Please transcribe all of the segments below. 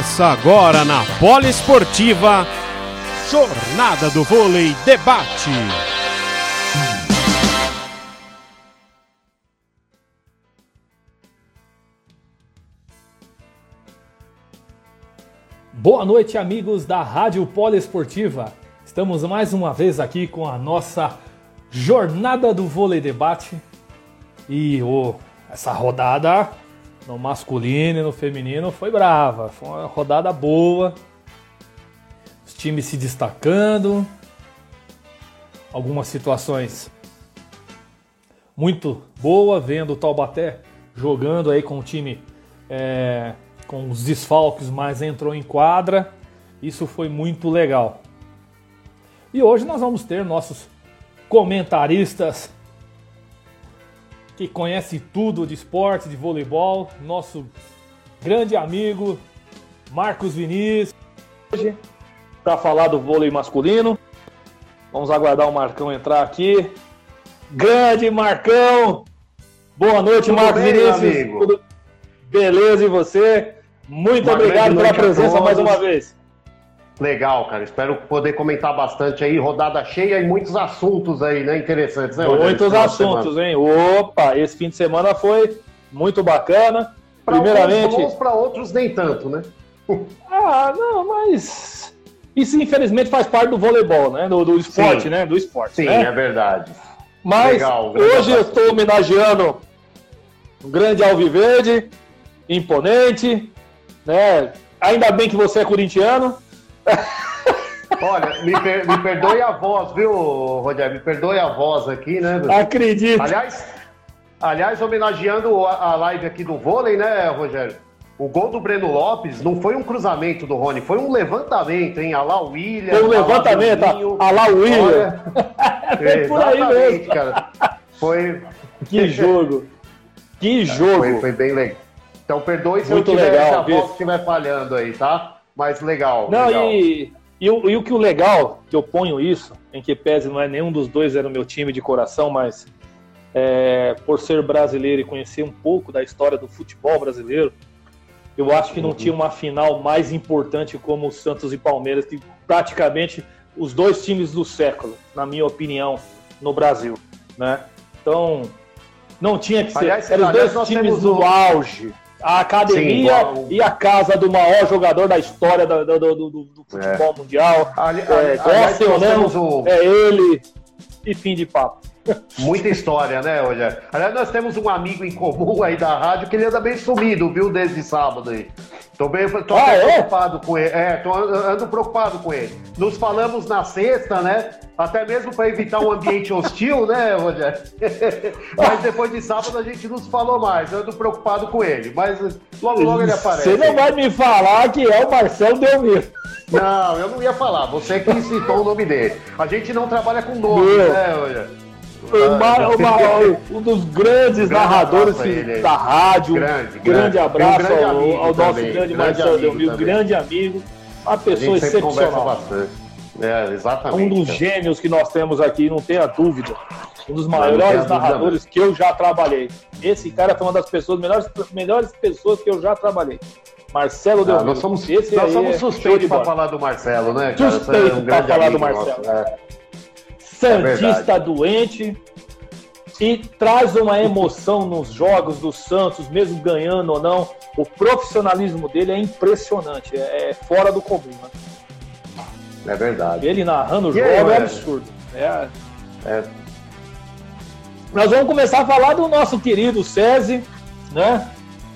Começa agora na Poliesportiva Jornada do Vôlei Debate. Boa noite, amigos da Rádio Poliesportiva. Estamos mais uma vez aqui com a nossa Jornada do Vôlei Debate. E oh, essa rodada no masculino e no feminino foi brava. Foi uma rodada boa. Os times se destacando. Algumas situações muito boa, vendo o Taubaté jogando aí com o time é, com os desfalques, mas entrou em quadra. Isso foi muito legal. E hoje nós vamos ter nossos comentaristas que conhece tudo de esporte, de voleibol, nosso grande amigo Marcos Vinícius. Hoje, para falar do vôlei masculino, vamos aguardar o Marcão entrar aqui. Grande Marcão! Boa noite, tudo Marcos bem, Vinícius. Amigo? Tudo... Beleza, e você? Muito uma obrigado pela presença mais uma vez. Legal, cara. Espero poder comentar bastante aí. Rodada cheia e muitos assuntos aí, né? Interessantes, né? Muitos assuntos, hein? Opa, esse fim de semana foi muito bacana. Pra Primeiramente. Bons, para outros nem tanto, né? ah, não, mas. Isso infelizmente faz parte do voleibol, né? Do, do esporte, Sim. né? Do esporte. Sim, né? é verdade. Mas Legal, hoje eu estou homenageando um grande Alviverde, imponente, né? Ainda bem que você é corintiano. Olha, me, per, me, perdoe a voz, viu, Rogério? Me perdoe a voz aqui, né? Acredito. Aliás, aliás, homenageando a, a live aqui do vôlei, né, Rogério? O gol do Breno Lopes não foi um cruzamento do Rony, foi um levantamento, hein? Alá William. Foi um levantamento, Alá William. é por aí mesmo. cara. Foi. Que jogo. Que jogo. Foi, foi bem legal. Então perdoe se Muito eu tiver, legal, se a voz estiver falhando aí, tá? Mas legal. Não, legal. E, e, o, e o que o legal, que eu ponho isso, em que pese não é nenhum dos dois era o meu time de coração, mas é, por ser brasileiro e conhecer um pouco da história do futebol brasileiro, eu acho que não uhum. tinha uma final mais importante como o Santos e Palmeiras, que praticamente os dois times do século, na minha opinião, no Brasil, né? Então, não tinha que ser. Aliás, eram os dois times do auge a academia Sim, e a casa do maior jogador da história do, do, do, do futebol é. mundial. Ali, é, aliás, ou não, o... é ele. E fim de papo. Muita história, né, olha. Aliás, nós temos um amigo em comum aí da rádio que ele anda bem sumido, viu, desde sábado aí. Tô bem, tô ah, é? preocupado com ele. É, tô ando preocupado com ele. Nos falamos na sexta, né? Até mesmo para evitar um ambiente hostil, né, Rogério? Mas depois de sábado a gente não se falou mais. Eu ando preocupado com ele. Mas logo, logo ele aparece. Você não vai me falar que é o Marcelo Delmiro. Não, eu não ia falar. Você que citou o nome dele. A gente não trabalha com nome, Meu. né, Rogério? Uma, uma, um dos grandes grande narradores da rádio. Grande, grande, grande abraço grande ao, ao nosso grande Marcelo Delmiro, grande amigo, uma pessoa excepcional. É, exatamente. Um dos gênios que nós temos aqui, não tenha dúvida. Um dos maiores narradores que eu já trabalhei. Esse cara foi uma das pessoas, melhores, melhores pessoas que eu já trabalhei. Marcelo Delmiro. Ah, nós somos, nós somos é suspeitos para falar do Marcelo, né? Suspeito é um para falar do Marcelo. Nosso, é. Santista é doente e traz uma emoção nos jogos do Santos, mesmo ganhando ou não. O profissionalismo dele é impressionante, é, é fora do comum. Né? É verdade. Ele narrando o jogo é absurdo. É... é. Nós vamos começar a falar do nosso querido SESI, né?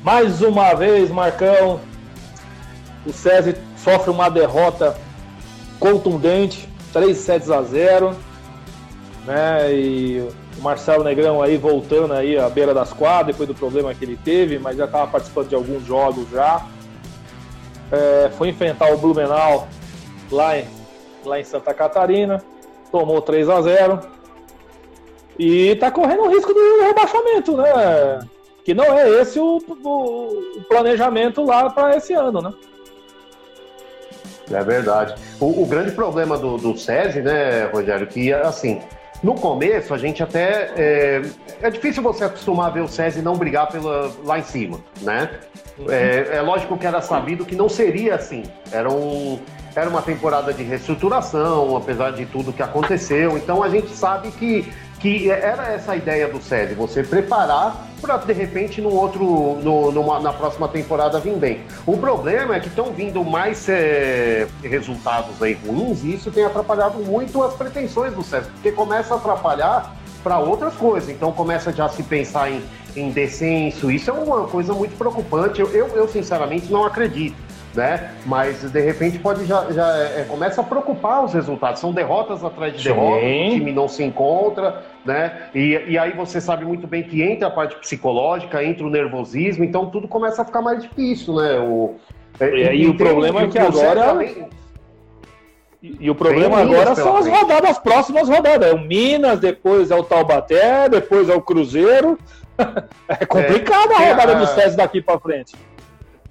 Mais uma vez, Marcão, o SESI sofre uma derrota contundente, 3 sets a 0 né? E o Marcelo Negrão aí voltando aí à beira das quadras depois do problema que ele teve, mas já estava participando de alguns jogos já. É, foi enfrentar o Blumenau lá em, lá em Santa Catarina, tomou 3 a 0 e está correndo o risco do rebaixamento, né? Que não é esse o, o, o planejamento lá para esse ano, né? É verdade. O, o, grande problema do, do SESI, né, Rogério, que assim, no começo, a gente até. É, é difícil você acostumar a ver o SESI não brigar pela, lá em cima, né? É, é, lógico que era sabido que não seria assim. Era, um, era uma temporada de reestruturação, apesar de tudo que aconteceu. Então a gente sabe que, que era essa a ideia do SESI, você preparar para de repente no outro, no, numa, na próxima temporada vir bem. O problema é que estão vindo mais é, resultados aí ruins e isso tem atrapalhado muito as pretensões do SESI, porque começa a atrapalhar para outras coisas. Então começa já a se pensar em, em descenso. Isso é uma coisa muito preocupante. Eu, eu, eu sinceramente não acredito. Né? Mas de repente pode já, já é, começa a preocupar os resultados. São derrotas atrás de derrotas, o time não se encontra, né? E, e aí você sabe muito bem que entra a parte psicológica, entra o nervosismo, então tudo começa a ficar mais difícil, né? O, é, e aí e o problema é que agora. Também, e, e o problema agora são as rodadas, as próximas rodadas. É o Minas, depois é o Taubaté, depois é o Cruzeiro. é complicada é, a rodada a... dos testes daqui para frente.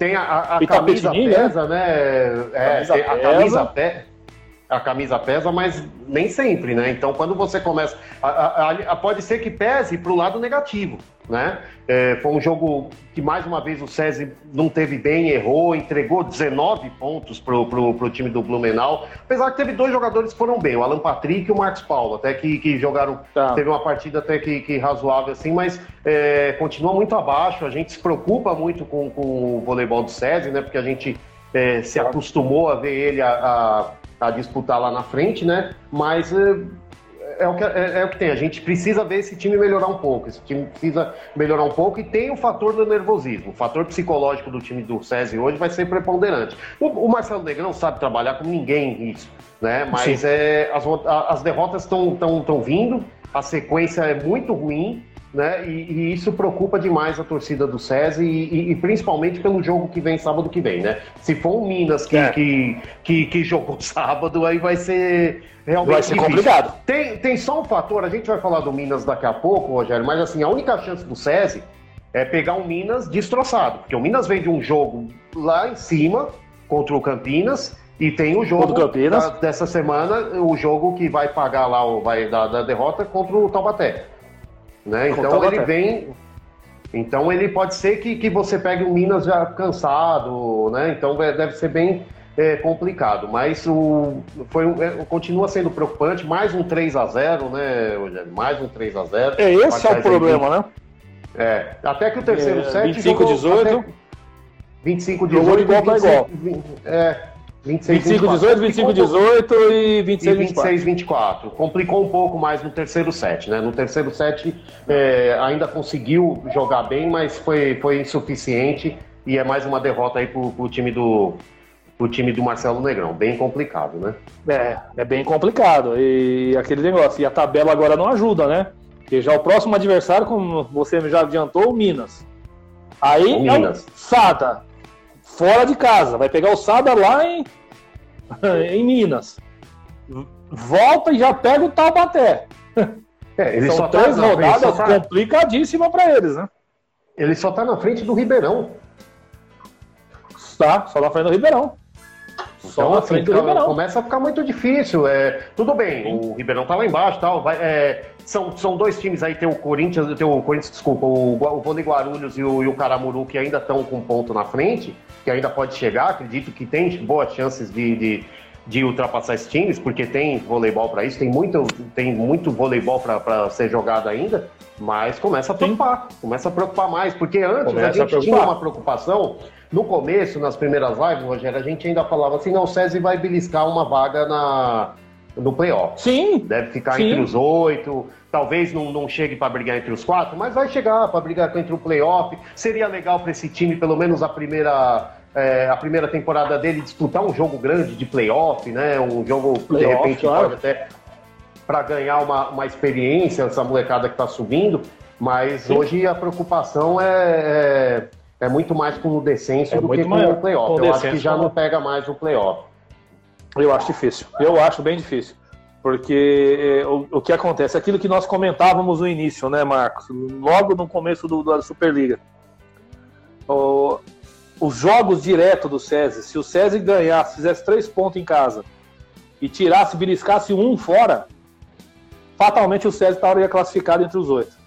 Tem a, a, a camisa né? pesa, né? É, camisa a camisa pesa a camisa pesa, mas nem sempre, né? Então, quando você começa. A, a, pode ser que pese para o lado negativo, né? É, foi um jogo que, mais uma vez, o SESI não teve bem, errou, entregou 19 pontos para o time do Blumenau. Apesar que teve dois jogadores que foram bem, o Alan Patrick e o Marcos Paulo, até que, que jogaram. Tá. Teve uma partida até que, que razoável, assim, mas é, continua muito abaixo. A gente se preocupa muito com, com o voleibol do SESI, né? Porque a gente é, se acostumou a ver ele a, a a disputar lá na frente, né? Mas é, o, que, é, é, o que tem. A gente precisa ver esse time melhorar um pouco. Esse time precisa melhorar um pouco e tem o fator do nervosismo. O fator psicológico do time do SESI hoje vai ser preponderante. O, o Marcelo Negrão sabe trabalhar com ninguém isso, né? Mas é, as, as derrotas estão vindo, a sequência é muito ruim né? E, e, isso preocupa demais a torcida do SESI e, e, principalmente pelo jogo que vem sábado que vem, né? Se for o Minas que, é. que, que, que, jogou sábado, aí vai ser realmente vai ser difícil. complicado. Tem, tem só um fator, a gente vai falar do Minas daqui a pouco, Rogério, mas assim, a única chance do SESI é pegar um Minas destroçado, porque o Minas vem de um jogo lá em cima contra o Campinas e tem o jogo da, dessa semana, o jogo que vai pagar lá, o, vai da, da derrota contra o Taubaté. Né? Então ele vem. Então ele pode ser que, que você pegue o Minas já cansado, né? Então é, deve ser bem é, complicado. Mas o, foi, é, continua sendo preocupante. Mais um 3 a 0 né, Rogério? Mais um 3 a 0 É, esse é o problema, né? É. Até que o terceiro é, set. 25 18. 25 18. igual para igual. É. 26, 25, 18, 25, 18 e 26, e 26 24. Complicou um pouco mais no terceiro set, né? No terceiro set é, ainda conseguiu jogar bem, mas foi, foi insuficiente e é mais uma derrota aí pro, pro time do pro time do Marcelo Negrão. Bem complicado, né? É, é bem complicado. E aquele negócio, e a tabela agora não ajuda, né? Porque já o próximo adversário, como você já adiantou, o Minas. Aí o é Minas. o Sada fora de casa. Vai pegar o Sada lá em, em Minas. Volta e já pega o Taubaté. É, ele São só tá três tá rodadas tá... complicadíssimas para eles, né? Ele só tá na frente do Ribeirão. Tá, só na frente do Ribeirão. Só então, na assim, frente do Ribeirão. Começa a ficar muito difícil. É, tudo bem, Sim. o Ribeirão tá lá embaixo tal. Vai, é, são, são dois times aí, tem o Corinthians, tem o Corinthians, desculpa, o, o Vôlei Guarulhos e o, e o Caramuru que ainda estão com ponto na frente, que ainda pode chegar, acredito que tem boas chances de, de, de ultrapassar esses times, porque tem voleibol para isso, tem muito, tem muito voleibol para ser jogado ainda, mas começa a preocupar, Sim. começa a preocupar mais, porque antes começa a gente a tinha uma preocupação, no começo, nas primeiras lives, Rogério, a gente ainda falava assim, não, o SESI vai beliscar uma vaga na, no playoff. Sim. Deve ficar sim. entre os oito. Talvez não, não chegue para brigar entre os quatro, mas vai chegar para brigar entre o playoff. Seria legal para esse time, pelo menos a primeira, é, a primeira temporada dele, disputar um jogo grande de playoff, né? Um jogo que de repente claro. pode até para ganhar uma, uma experiência, essa molecada que está subindo. Mas sim. hoje a preocupação é, é, é, muito mais com o descenso é do que com o playoff. Eu acho que já não pega mais o playoff. Eu acho difícil. Eu acho bem difícil. Porque é, o, o, que acontece, aquilo que nós comentávamos no início, né, Marcos? Logo no começo do, da Superliga. O, os jogos direto do SESI, se o SESI ganhasse, fizesse três pontos em casa e tirasse, beliscasse um fora, fatalmente o SESI estaria classificado entre os oito.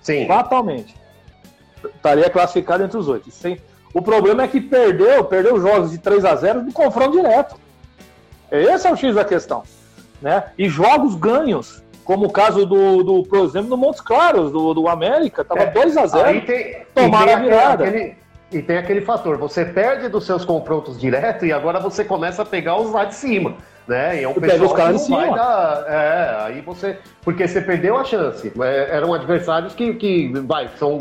Sim. Fatalmente. Estaria classificado entre os oito. Sem, O problema é que perdeu, perdeu jogos de 3 a 0 no confronto direto. Esse é o X da questão. Né? E jogos ganhos, como o caso do, do por exemplo, do Montes Claros, do, do América, tava é, 2 a 0 tem, tomaram a virada. Aquele, e tem aquele fator, você perde dos seus confrontos direto e agora você começa a pegar os lá de cima né? E é um pessoal os caras que não vai dar. É, aí você. Porque você perdeu a chance. É, eram adversários que, que vai, são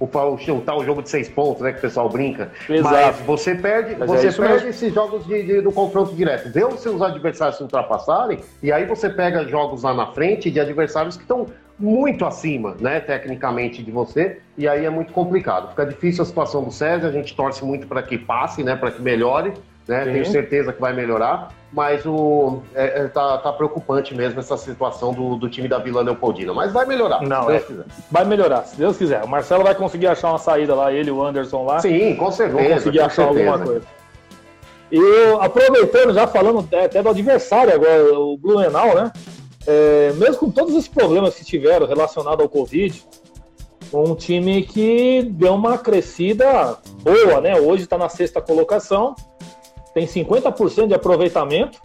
o, o, o tal jogo de seis pontos, né? Que o pessoal brinca. Exato. Mas você perde, Mas você é perde mesmo. esses jogos de, de, do confronto direto. Vê os seus adversários se ultrapassarem, e aí você pega jogos lá na frente de adversários que estão muito acima, né, tecnicamente de você, e aí é muito complicado. Fica difícil a situação do César, a gente torce muito para que passe, né, para que melhore, né? Tenho certeza que vai melhorar, mas o, é, é, tá, tá, preocupante mesmo essa situação do, do, time da Vila Leopoldina. Mas vai melhorar, Não, se Deus é, quiser. Vai melhorar, se Deus quiser. O Marcelo vai conseguir achar uma saída lá, ele e o Anderson lá. Sim, com certeza. Vão conseguir achar certeza. alguma coisa. E aproveitando, já falando até do adversário agora, o Blumenau, né? É, mesmo com todos os problemas que tiveram relacionados ao Covid, um time que deu uma crescida boa, né? Hoje está na sexta colocação tem 50% de aproveitamento.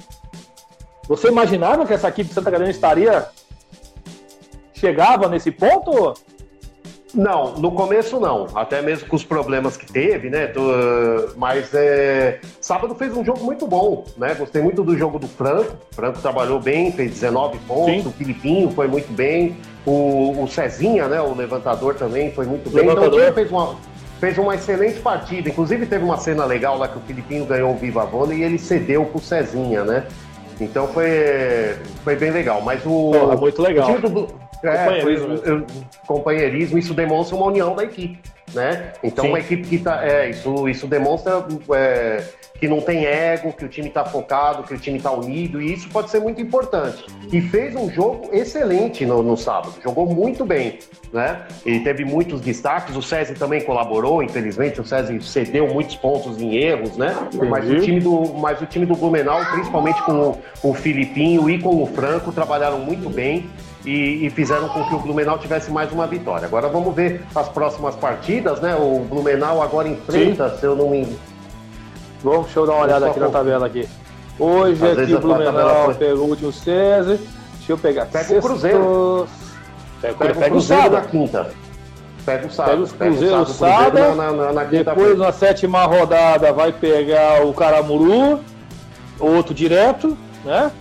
Você imaginava que essa equipe de Santa Catarina estaria chegava nesse ponto? Não, no começo não, até mesmo com os problemas que teve, né? Mas é... sábado fez um jogo muito bom, né? Gostei muito do jogo do Franco. O Franco trabalhou bem, fez 19 pontos. Sim. O Filipinho foi muito bem. O, o Cezinha, né? O levantador também foi muito bem. Então, levantador. Então fez uma, fez uma excelente partida. Inclusive teve uma cena legal lá que o Filipinho ganhou o Viva Vôlei e ele cedeu pro Cezinha, né? Então foi, foi bem legal. Mas o. Porra, muito legal. O do, é, companheirismo. Foi, companheirismo, isso demonstra uma união da equipe. Né? Então, Sim. uma equipe que tá. É, isso, isso demonstra é, que não tem ego, que o time está focado, que o time está unido, e isso pode ser muito importante. E fez um jogo excelente no, no sábado, jogou muito bem, né? E teve muitos destaques, o César também colaborou, infelizmente, o César cedeu muitos pontos em erros, né? Mas o, time do, mas o time do Blumenau, principalmente com o, o Filipinho e com o Franco, trabalharam muito bem. E, e, fizeram com que o Blumenau tivesse mais uma vitória. Agora vamos ver as próximas partidas, né? O Blumenau agora enfrenta, Sim. se eu não me Vamos, deixa eu dar uma olhada aqui na tabela aqui. Hoje Às aqui o Blumenau pegou o último César. Deixa eu pegar. Pega Sexto... o Cruzeiro. Pega, pega, pega o Cruzeiro na quinta. Pega o Sada. Pega, os Cruzeiro, o Sada. Na, na, na depois, na sétima rodada, vai pegar o Caramuru. Outro direto, né?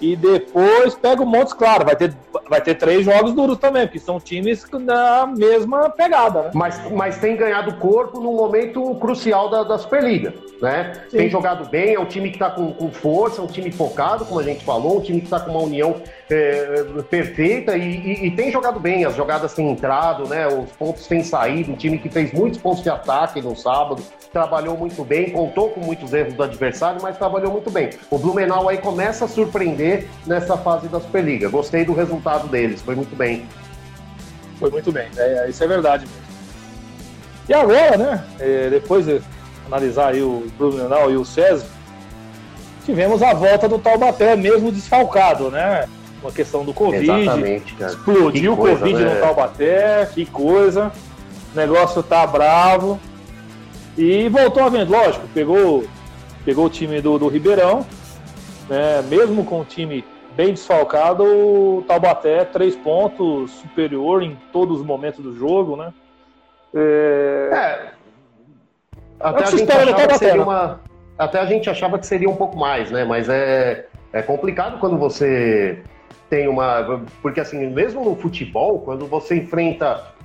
E depois pega o Montes Claro. Vai ter, vai ter três jogos duros também, porque são times da mesma pegada, né? Mas, mas tem ganhado corpo num momento crucial da, da Superliga, né? Sim. Tem jogado bem, é um time que está com, com força, é um time focado, como a gente falou, um time que está com uma união é, perfeita e, e, e, tem jogado bem. As jogadas têm entrado, né? Os pontos têm saído. Um time que fez muitos pontos de ataque no sábado, trabalhou muito bem, contou com muitos erros do adversário, mas trabalhou muito bem. O Blumenau aí começa a surpreender nessa fase da Superliga. Gostei do resultado deles, foi muito bem. Foi muito bem, é, isso é verdade mesmo. E agora, né? É, depois de analisar aí o Blumenau e o César, tivemos a volta do Taubaté, mesmo desfalcado, né? Uma questão do Covid. Exatamente, cara. Explodiu o Covid né? no Taubaté, que coisa. O negócio tá bravo. E voltou a vender, lógico, pegou, pegou o time do, do Ribeirão, né, mesmo com o time bem desfalcado, o Taubaté três pontos superior em todos os momentos do jogo, né? É... é até, a gente achava que seria né? uma... até a gente achava que seria um pouco mais, né? Mas é, é complicado quando você tem uma. Porque assim, mesmo no futebol, quando você enfrenta.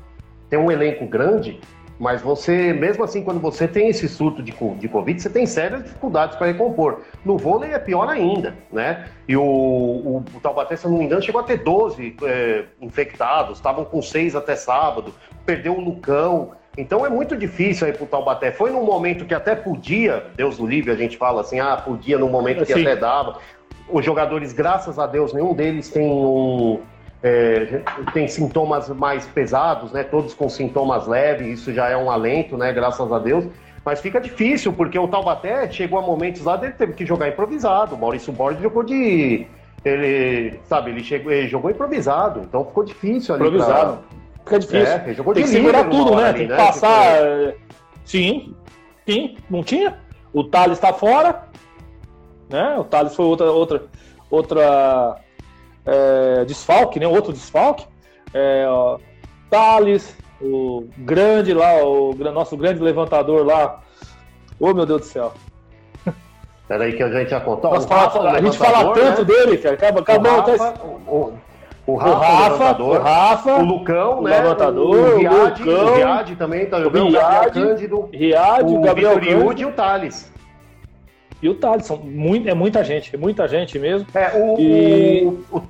Tem um elenco grande, mas você, mesmo assim, quando você tem esse surto de, de Covid, você tem sérias dificuldades para recompor. No vôlei é pior ainda, né? E o, o, o Taubaté, se não me engano, chegou a ter 12 é, infectados, estavam com 6 até sábado, perdeu o Lucão. Então é muito difícil aí pro Taubaté. Foi num momento que até podia, Deus do livre, a gente fala assim, ah, podia num momento que Sim. até dava. Os jogadores, graças a Deus, nenhum deles tem um é, tem sintomas mais pesados, né? Todos com sintomas leves, isso já é um alento, né? Graças a Deus. Mas fica difícil, porque o Taubaté chegou a momentos lá dele teve que jogar improvisado. O Maurício Borges jogou de. Ele, sabe, ele, chegou, ele jogou improvisado, então ficou difícil ali. Improvisado. fica difícil. É, tem que segurar tudo, né? tem que né? passar. Tipo... Eh, sim, sim, não tinha. O Thales está fora, né? O Thales foi outra, outra, outra é, desfalque, né? Outro desfalque. É, ó, Thales, o grande lá, o nosso grande levantador lá. Ô oh, meu Deus do céu. Peraí que a gente já contou. Nós fala, a gente fala tanto né? dele, cara. Acaba, acabou, o, Rafa, o, o, Rafa, o, Rafa, o Lucão, o né? Levantador, o, Riad, o, Lucão, o Riad também tá jogando. O Riad, Cândido, Riad, o Gabriel Yud e o Thales. E o Thales, são muito, é muita gente, é muita gente mesmo. É, o, e... o, o,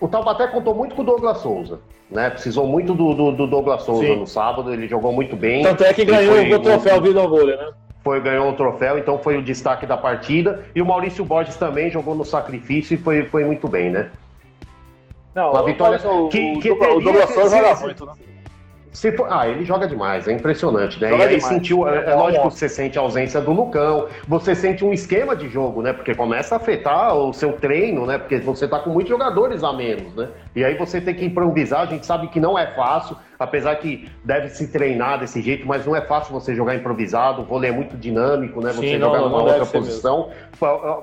o Taubaté contou muito com o Douglas Souza. Né, precisou muito do, do, do Douglas Souza Sim. no sábado, ele jogou muito bem. Tanto é que ganhou o troféu Vida Vôlei, né? foi ganhou o troféu, então foi o destaque da partida. E o Maurício Borges também jogou no sacrifício e foi, foi muito bem, né? Não, Uma vitória o, que, que o Douglas Souza joga muito, né? Se for, ah, ele joga demais, é impressionante, né? Joga e aí demais. sentiu, é, é lógico que você sente a ausência do Lucão, você sente um esquema de jogo, né? Porque começa a afetar o seu treino, né? Porque você tá com muitos jogadores a menos, né? E aí você tem que improvisar, a gente sabe que não é fácil, apesar que deve se treinar desse jeito, mas não é fácil você jogar improvisado, o vôlei é muito dinâmico, né? Você Sim, jogar numa outra posição.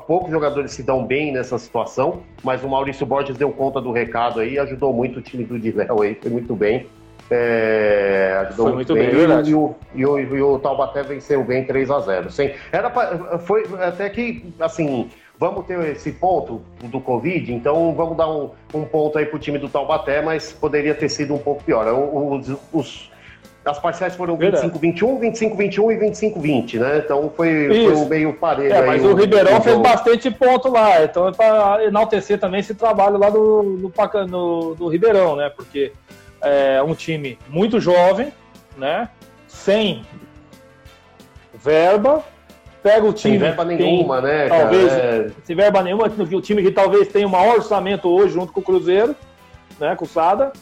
Poucos jogadores se dão bem nessa situação, mas o Maurício Borges deu conta do recado aí, ajudou muito o time do Diléu aí, foi muito bem. É, ajudou foi muito bem, bem e, o, e, o, e o Taubaté venceu bem 3 a 0 Sim, era pra, foi até que, assim, vamos ter esse ponto do Covid, então vamos dar um, um ponto aí pro time do Taubaté, mas poderia ter sido um pouco pior. Os, os as parciais foram 25-21, 25-21 e 25-20, né? Então foi, foi um meio parelho. É, mas o, o Ribeirão fez bastante ponto lá, então é para enaltecer também esse trabalho lá do, do, no, do Ribeirão, né? Porque é um time muito jovem, né? Sem verba. Pega o time. Sem verba nenhuma, tem, né? Talvez, é... sem verba nenhuma, o time que talvez tenha o maior orçamento hoje junto com o Cruzeiro, né? Com o Sada.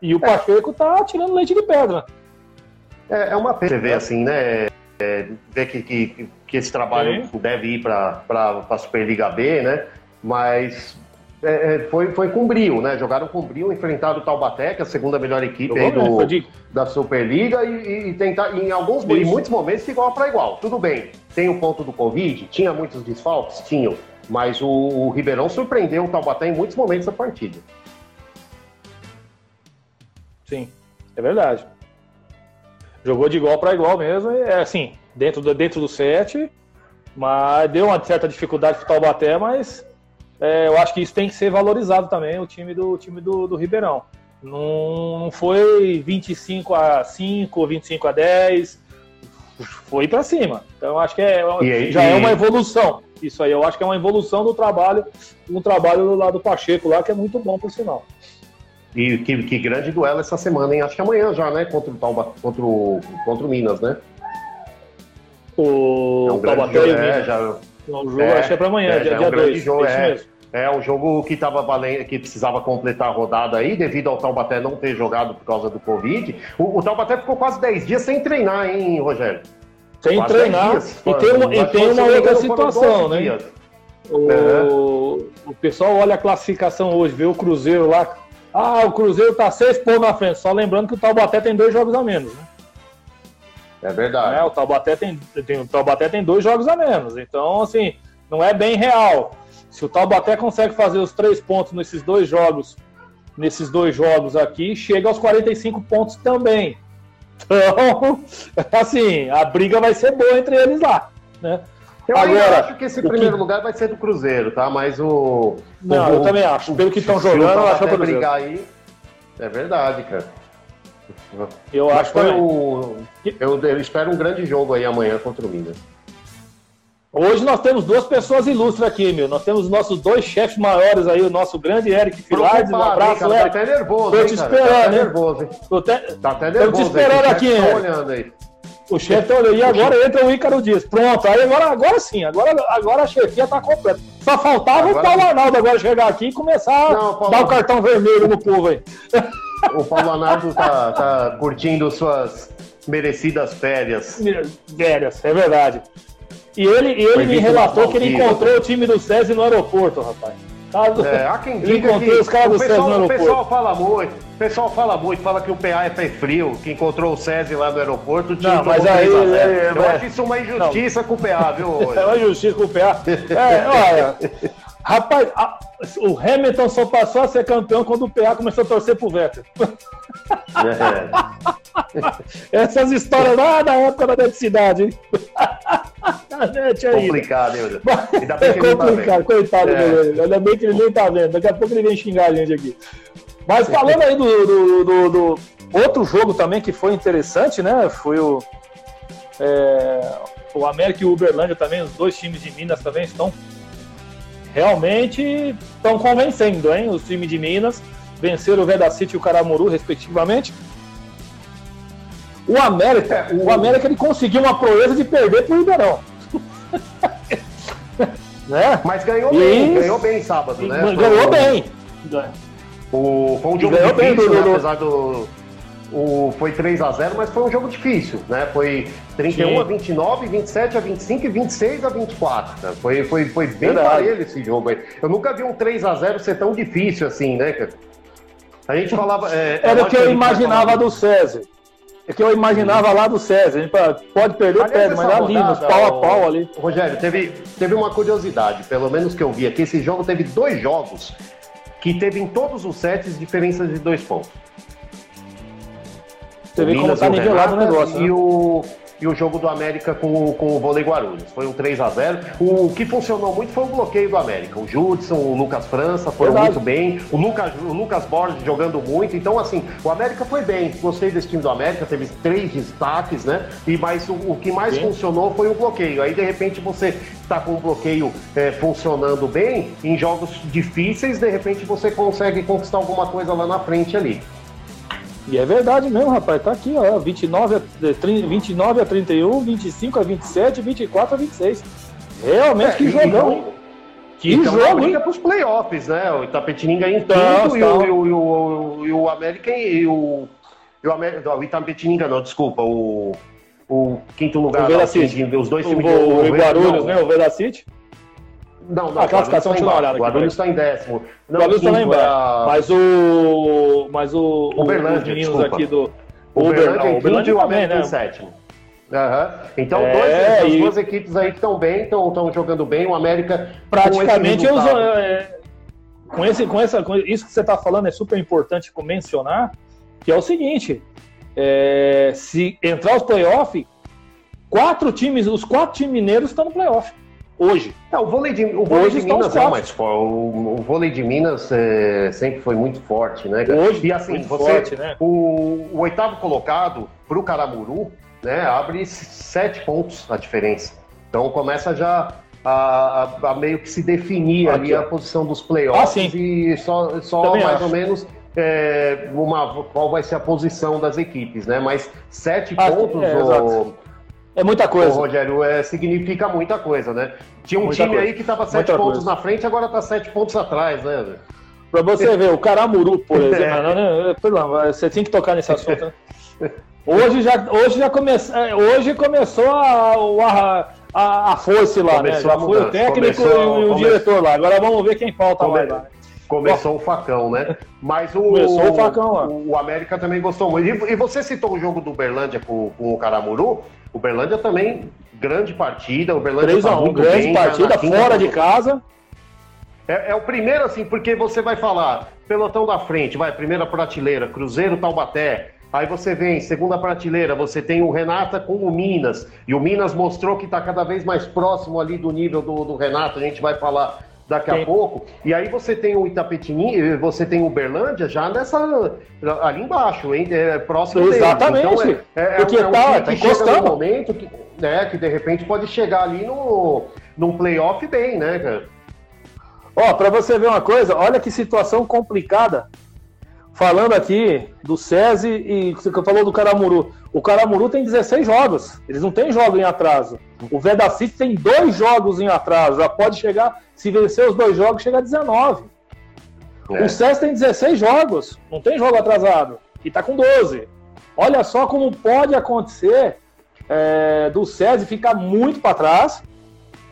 E o é. Pacheco tá tirando leite de pedra. É, é uma pena você ver assim, né? É, ver que, que, que esse trabalho Sim. deve ir para a Superliga B, né? Mas é, é, foi, foi com brio, né? Jogaram com brio, enfrentaram o Taubaté, que é a segunda melhor equipe aí do, da Superliga, e, e, tentar, em alguns em muitos momentos, igual para igual. Tudo bem, tem o ponto do Covid, tinha muitos desfalques? Tinham. Mas o, o Ribeirão surpreendeu o Taubaté em muitos momentos da partida. Sim, é verdade. Jogou de igual para igual mesmo, é assim, dentro do, dentro do set, mas deu uma certa dificuldade para o Taubaté, mas é, eu acho que isso tem que ser valorizado também, o time do, o time do, do Ribeirão. Não, não foi 25 a 5, 25 a 10, foi para cima. Então eu acho que é, aí, já e... é uma evolução. Isso aí, eu acho que é uma evolução do trabalho, um trabalho lá do Pacheco lá, que é muito bom por sinal. E que, que grande duelo essa semana, hein? Acho que amanhã já, né? Contra o, Tauba, contra o, contra o Minas, né? O é um Taubaté e o Minas. É, já o jogo é, acho que é para amanhã, é, dia, é um grande jogo, é, mesmo. É um jogo que tava valendo, que precisava completar a rodada aí, devido ao Taubaté não ter jogado por causa do Covid. O, o Taubaté ficou quase 10 dias sem treinar, hein, Rogério? Sem quase treinar. Dias, e tem uma, e tem uma outra situação, né? O, o pessoal olha a classificação hoje, vê o Cruzeiro lá. Ah, o Cruzeiro tá seis pontos na frente. Só lembrando que o Taubaté tem dois jogos a menos, né? É verdade. É, o, Taubaté tem, tem, o Taubaté tem dois jogos a menos. Então, assim, não é bem real. Se o Taubaté consegue fazer os três pontos nesses dois jogos, nesses dois jogos aqui, chega aos 45 pontos também. Então, assim, a briga vai ser boa entre eles lá, né? Eu Agora, acho que esse primeiro que... lugar vai ser do Cruzeiro, tá? Mas o. Não, o, eu também acho. Pelo que estão jogando, eu acho que é brigar aí. É verdade, cara. Eu Mas acho que o... eu, eu espero um grande jogo aí amanhã contra o Minas. Hoje nós temos duas pessoas ilustres aqui, meu. Nós temos os nossos dois chefes maiores aí, o nosso grande Eric Filardes. Um abraço, hein, Eric. Tá até nervoso, Tô te esperando, tá até nervoso, hein? Tô, te... tá até nervoso. Tô te esperando aqui, hein? Tá olhando aí. O chefe tá olhando. E agora entra o Ícaro Dias. Pronto, aí agora, agora sim, agora, agora a chefia tá completa. Só faltava agora... o Paulo Arnaldo agora chegar aqui e começar Não, Paulo... a dar o cartão vermelho no povo aí. O Paulo Arnaldo tá, tá curtindo suas merecidas férias. Férias, é verdade. E ele, ele me relatou que ele encontrou o time do SESI no aeroporto, rapaz. É, há quem diga que os caras o, pessoal, o pessoal fala muito, o pessoal fala muito, fala que o PA é pé frio, que encontrou o SESI lá no aeroporto, não, mas aí, é, Eu acho isso uma injustiça não. com o PA, viu? É uma injustiça com o PA. É, olha, rapaz, a, o Hamilton só passou a ser campeão quando o PA começou a torcer pro Vettel. É. Essas histórias lá da época da eletricidade, hein? complicado, hein, É complicado, tá coitado é. dele. Ainda bem que ele nem tá vendo. Daqui a pouco ele vem xingar a gente aqui. Mas falando aí do, do, do, do outro jogo também que foi interessante, né? Foi o. É, o América e o Uberlândia também, os dois times de Minas também estão realmente estão convencendo, hein? Os times de Minas venceram o Veda City e o Caramuru, respectivamente. O América, o América ele conseguiu uma proeza de perder para o Ribeirão. né? Mas ganhou e... bem, ganhou bem sábado, né? Ganhou foi... bem. O, foi um jogo difícil, bem, do, né? apesar do. O, foi 3 a 0 mas foi um jogo difícil, né? Foi 31 Sim. a 29, 27 a 25 e 26 a 24. Né? Foi, foi, foi bem parelho esse jogo aí. Eu nunca vi um 3 a 0 ser tão difícil assim, né, A gente falava. É, Era o que eu imaginava do César. É que eu imaginava lá do César. A gente pode perder, Aliás, perde, mas ali, nos pau a pau ali. Rogério, teve, teve uma curiosidade, pelo menos que eu vi aqui. Esse jogo teve dois jogos que teve em todos os sets diferença de dois pontos. Você vê como tá nivelado o negócio. E né? o, e o jogo do América com, com o Vôlei Guarulhos. Foi um 3 a 0 O que funcionou muito foi o bloqueio do América. O Judson, o Lucas França foram Verdade. muito bem. O Lucas, o Lucas Borges jogando muito. Então, assim, o América foi bem. Gostei desse time do América, teve três destaques, né? E mais o, o que mais Sim. funcionou foi o bloqueio. Aí, de repente, você está com o bloqueio é, funcionando bem, em jogos difíceis, de repente você consegue conquistar alguma coisa lá na frente ali. E é verdade mesmo, rapaz. Tá aqui, ó. 29 a, 30, 29 a 31, 25 a 27, 24 a 26. Realmente, é, que jogão, hein? Que então, jogo, hein? para os playoffs, né? O Itapetininga em então, quinto e, o, e, o, e, o, e o América e o. E o, América, o Itapetininga, não, desculpa. O, o quinto lugar. O City. Os dois times o, o, o Guarulhos, né? O Veda City. Não, não. A classificação deixa eu olhar aqui. O Guarulhos está em décimo. Não, o Guarulhos está lá embaixo. Mas o. Mas o. Uberlândia, os meninos desculpa. aqui do. O Uberlândia, em quinto e o América né? em sétimo. Uhum. Então, é, dois, as e... duas equipes aí que estão bem, estão jogando bem. O América. Praticamente, com, é, com, esse, com, essa, com isso que você está falando, é super importante mencionar, que é o seguinte: é, se entrar os playoffs, quatro times, os quatro times mineiros estão no playoff. Hoje. O vôlei de, o vôlei de Minas é mais forte. O, o vôlei de Minas é, sempre foi muito forte, né? Hoje, e assim, você, forte, né? o, o oitavo colocado para o Caramuru, né, abre sete pontos a diferença. Então começa já a, a, a meio que se definir Aqui, ali a posição dos playoffs ah, e só, só mais acho. ou menos é, uma, qual vai ser a posição das equipes, né? Mas sete ah, pontos, é, o, é muita coisa. Ô, Rogério, é, significa muita coisa, né? Tinha um muita time coisa. aí que estava sete muita pontos coisa. na frente, agora está sete pontos atrás, né? Para você ver, o Caramuru, por exemplo, né? você tinha que tocar nesse assunto, né? Hoje já, hoje já come, é, hoje começou a, a, a, a foice lá, né? começou né? Já foi o técnico começou, e o, diretor lá. Agora vamos ver quem falta come, mais lá. Começou o facão, né? Mas o, começou o, facão. O, o América também gostou muito. E, e, você citou o jogo do Uberlândia com, com o Caramuru. O Berlândia também, grande partida. O Berlândia 3 tá 1 grande bem, partida, fora de casa. É, é, o primeiro, assim, porque você vai falar, pelotão da frente, vai, primeira prateleira, Cruzeiro Taubaté. Aí você vem, segunda prateleira, você tem o Renata com o Minas. E o Minas mostrou que está cada vez mais próximo ali do nível do, do Renato. A gente vai falar daqui Sim. a pouco. E aí você tem o Itapetininga, você tem o Berlândia já nessa ali embaixo, hein, é, próximo Exatamente. Então, é, é, é Porque é um, tá, que tá chega num momento que, né, que de repente pode chegar ali no num playoff bem, né, cara? Ó, para você ver uma coisa, olha que situação complicada. Falando aqui do SESI e você falou do Caramuru. O Caramuru tem 16 jogos. Eles não têm jogo em atraso. O Vedacity tem dois jogos em atraso. Já pode chegar, se vencer os dois jogos, chega a 19. É. O SES tem 16 jogos. Não tem jogo atrasado. E tá com 12. Olha só como pode acontecer é, do SESI ficar muito para trás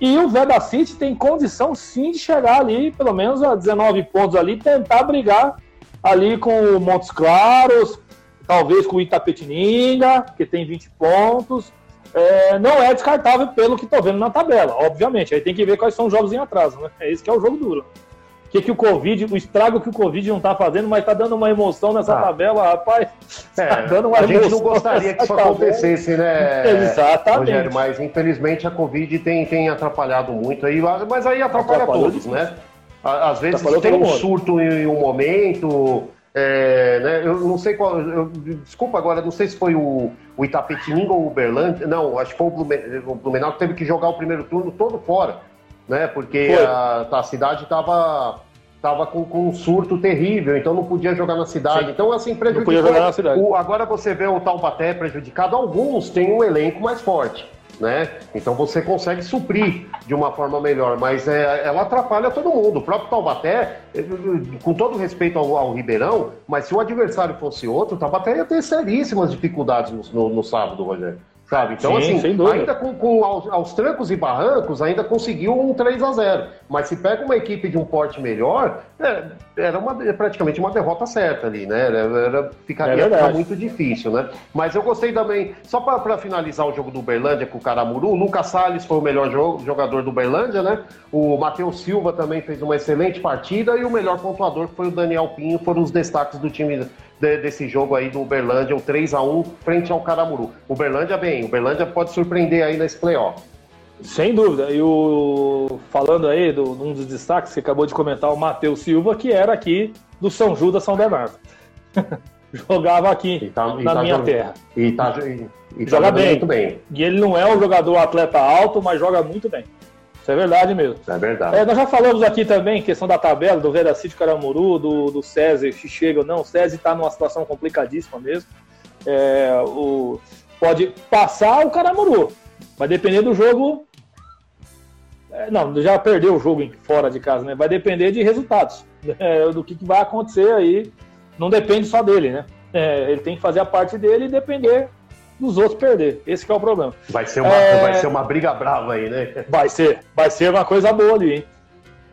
E o Veda City tem condição sim de chegar ali, pelo menos a 19 pontos ali, tentar brigar ali com o Montes Claros, talvez com o Itapetininga, que tem 20 pontos. É, não é descartável pelo que estou vendo na tabela, obviamente. Aí tem que ver quais são os jogos em atraso, né? É isso que é o jogo duro. O que, que o Covid, o estrago que o Covid não está fazendo, mas está dando uma emoção nessa ah. tabela, rapaz. É, tá dando uma a gente não gostaria que isso tabela. acontecesse, né? Exatamente. Rogério, mas infelizmente a Covid tem, tem atrapalhado muito aí, mas aí atrapalha Atrapalhou todos, né? Às vezes tem um surto em um momento, é, né, eu não sei qual. Eu, desculpa agora, não sei se foi o, o Itapetininga ou o Uberlândia. Não, acho que foi o Blumenau que teve que jogar o primeiro turno todo fora, né? Porque a, a, cidade estava tava com, com, um surto terrível, então não podia jogar na cidade. Sim. Então, assim, prejudicou. Não podia jogar na cidade. O, agora você vê o Taubaté prejudicado. Alguns têm um elenco mais forte né? Então você consegue suprir de uma forma melhor, mas é, ela atrapalha todo mundo. O próprio Taubaté, com todo respeito ao, ao Ribeirão, mas se o adversário fosse outro, o Taubaté ia ter seríssimas dificuldades no, no, no sábado, Rogério sabe? Então, Sim, assim, ainda com, com aos, aos, trancos e barrancos, ainda conseguiu um 3 a 0 Mas se pega uma equipe de um porte melhor, é, era uma, é praticamente uma derrota certa ali, né? Era, era ficaria é muito difícil, né? Mas eu gostei também, só para finalizar o jogo do Uberlândia com o Caramuru, o Lucas Salles foi o melhor jogador do Uberlândia, né? O Matheus Silva também fez uma excelente partida e o melhor pontuador foi o Daniel Pinho, foram os destaques do time de, desse jogo aí do Uberlândia, o 3 a 1 frente ao Caramuru. Uberlândia, bem, Uberlândia pode surpreender aí nesse playoff. Sem dúvida. E o falando aí do um dos destaques que acabou de comentar o Matheus Silva, que era aqui do São Judas São Bernardo. Jogava aqui tá, na tá minha terra. E, tá, e, e tá joga bem. muito bem. E ele não é um jogador atleta alto, mas joga muito bem. Isso é verdade mesmo. É verdade. É, nós já falamos aqui também, questão da tabela, do Vedacity Caramuru, do, do César, se chega ou não. O César está numa situação complicadíssima mesmo. É, o, pode passar o Caramuru. Vai depender do jogo. É, não, já perdeu o jogo fora de casa, né? Vai depender de resultados. É, do que, que, vai acontecer aí. Não depende só dele, né? É, ele tem que fazer a parte dele e depender dos outros perder. Esse é o problema. Vai ser, uma, é... vai ser uma briga brava aí, né? Vai ser. Vai ser uma coisa boa ali, hein?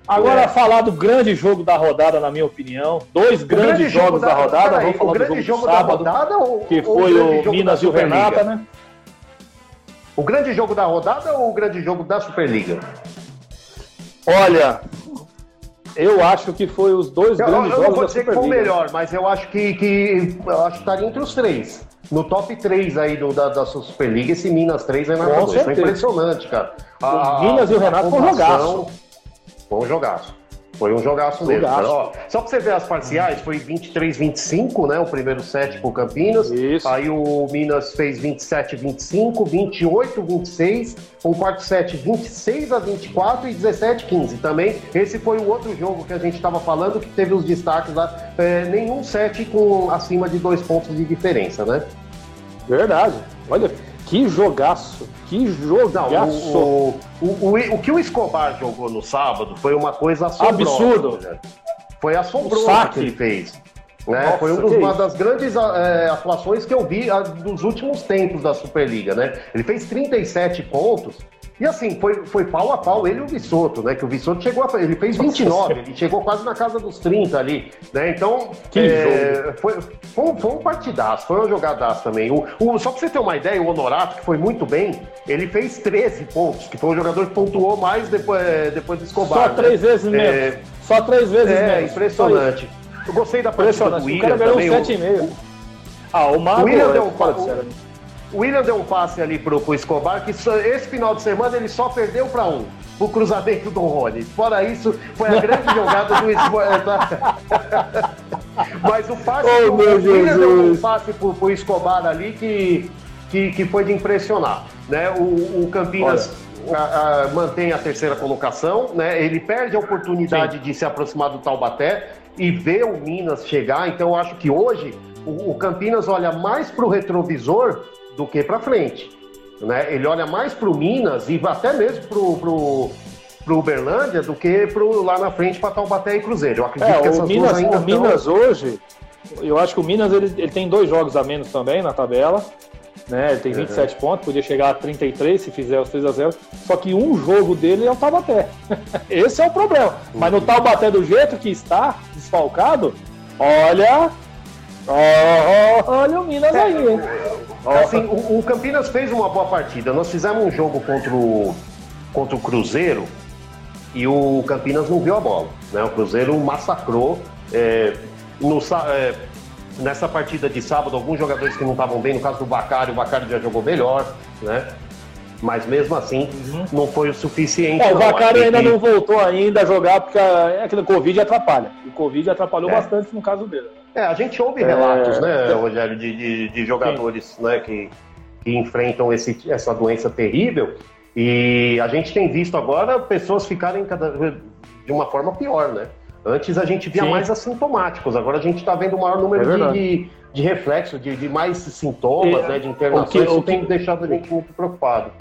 Agora, é. falar do grande jogo da rodada, na minha opinião. Dois grandes jogos da, da rodada. Vamos falar o grande do jogo, jogo sábado, da rodada ou, que foi o, o Minas e o Renata, né? O grande jogo da rodada ou o grande jogo da Superliga? Olha, eu acho que foi os dois eu, grandes eu, jogos da Superliga. Eu não vou dizer que foi o melhor, mas eu acho que, que eu acho que estaria entre os três no top 3 aí do, da, da Superliga, esse Minas 3 é narrador. Isso é impressionante, cara. A, o Minas e o Renato foram jogaço. Foi um jogaço. Foi um jogaço mesmo. Ó, só pra você ver as parciais, foi 23-25, né? O primeiro set pro Campinas. Isso. Aí o Minas fez 27-25, 28-26, um quarto set 26 a 24 e 17-15. Também esse foi o outro jogo que a gente estava falando, que teve os destaques lá. É, nenhum set com acima de dois pontos de diferença, né? Verdade. Olha, que jogaço. Que jogaço. Não, o, o, o, o, que o Escobar jogou no sábado foi uma coisa assombrosa. Absurdo. Né? Foi assombroso o que ele fez. Né? Nossa, foi um uma das grandes é, atuações que eu vi a, dos últimos tempos da Superliga. Né? Ele fez 37 pontos e assim, foi, foi pau a pau ele e o Vissoto, né? Que o Vissoto chegou a. Ele fez 29, ele chegou quase na casa dos 30 ali, né? Então, é, foi, foi, foi, um partidaço, foi uma jogadaço também. O, o, só pra você ter uma ideia, o Honorato, que foi muito bem, ele fez 13 pontos, que foi o jogador que pontuou mais depois, é, depois do Escobar. Só né? três vezes mesmo. É, Só três vezes é, mesmo. impressionante. Eu gostei da partida do William. O cara ganhou 7,5. Ah, o Mago. O William é deu um, o William deu um passe ali pro, pro Escobar, que esse final de semana ele só perdeu para um. O cruzamento do Rony. Fora isso, foi a grande jogada do Escobar. Mas o passe oh, do o William deu um passe pro, pro Escobar ali que, que, que foi de impressionar. Né? O, o Campinas. A, a, mantém a terceira colocação, né? Ele perde a oportunidade Sim. de se aproximar do Taubaté e ver o Minas chegar. Então, eu acho que hoje o, o Campinas olha mais para o retrovisor do que para frente. Né? Ele olha mais para o Minas e até mesmo para o pro Uberlândia do que pro, lá na frente para Taubaté e Cruzeiro. Eu acredito é, que essas Minas, ainda O Minas hoje, eu acho que o Minas ele, ele tem dois jogos a menos também na tabela. Né? Ele tem 27 uhum. pontos, podia chegar a 33 se fizer os 3 a 0 Só que um jogo dele é o Taubaté. Esse é o problema. Mas no Taubaté, do jeito que está, desfalcado, olha. Olha o Minas aí, hein? Assim, o, o, Campinas fez uma boa partida. Nós fizemos um jogo contra o, contra o Cruzeiro e o Campinas não viu a bola. Né? O Cruzeiro massacrou. É, no, é, nessa partida de sábado, alguns jogadores que não estavam bem, no caso do Bacari, o Bacari já jogou melhor, né? Mas mesmo assim, uhum. não foi o suficiente. É, o Bacari ainda que... não voltou ainda a jogar, porque é aquele Covid atrapalha. O Covid atrapalhou é. bastante no caso dele. É, a gente ouve relatos, é... né, Rogério, de, de, de jogadores né, que, que enfrentam esse, essa doença terrível. E a gente tem visto agora pessoas ficarem cada, de uma forma pior, né? Antes a gente via Sim. mais assintomáticos, agora a gente está vendo o maior número é de, de, de reflexo, de, de, mais sintomas, né, de internações. O que, Isso o tem deixado a gente muito preocupado.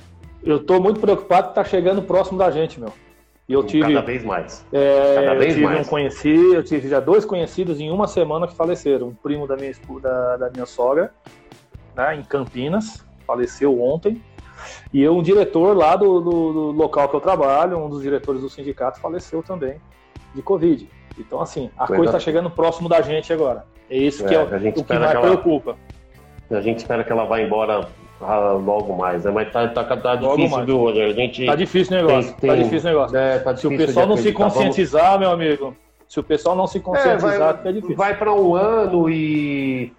Eu estou muito preocupado que está chegando próximo da gente, meu. E eu tive. Cada vez mais. É, Cada vez eu tive mais. um conhecido, eu tive já dois conhecidos em uma semana que faleceram. Um primo da minha, da, da minha sogra, né, em Campinas, faleceu ontem. E eu, um diretor lá do, do, do local que eu trabalho, um dos diretores do sindicato, faleceu também de Covid. Então, assim, a coisa está chegando próximo da gente agora. É isso que é, é o, que mais preocupa. A gente espera que ela vá embora ah, logo mais, né? Mas tá, tá, tá difícil, viu, Roger? A gente tá difícil o negócio. Tem, tá difícil o negócio. É, tá difícil se o pessoal não se conscientizar, Vamos... meu amigo, se o pessoal não se conscientizar, é, vai, fica difícil. Vai para um ano e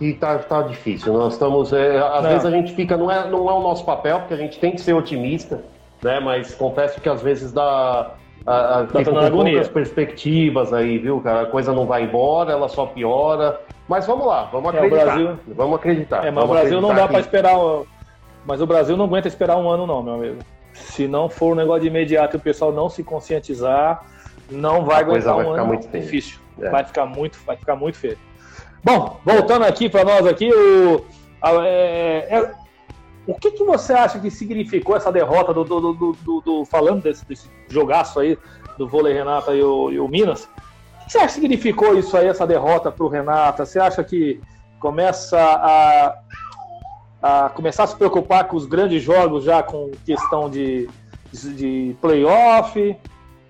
e tá, tá difícil. Nós estamos. É, às não. vezes a gente fica, não é, não é o nosso papel, porque a gente tem que ser otimista, né? Mas confesso que às vezes dá. A, a, tá fica com poucas perspectivas aí, viu, cara? A coisa não vai embora, ela só piora. Mas vamos lá, vamos acreditar. É, Brasil... Vamos acreditar. É, mas vamos o Brasil não dá que... para esperar. Mas o Brasil não aguenta esperar um ano, não, meu amigo. Se não for um negócio de imediato e o pessoal não se conscientizar, não vai a aguentar vai um ficar ano muito difícil. É. Vai ficar muito, vai ficar muito feio. Bom, voltando aqui para nós aqui, o, é, é, o que, que você acha que significou essa derrota do, do, do, do, do falando desse, desse, jogaço aí do vôlei Renata e o, e o Minas? O que você acha que significou isso aí, essa derrota para o Renata? Você acha que começa a, a começar a se preocupar com os grandes jogos já com questão de, de, de playoff?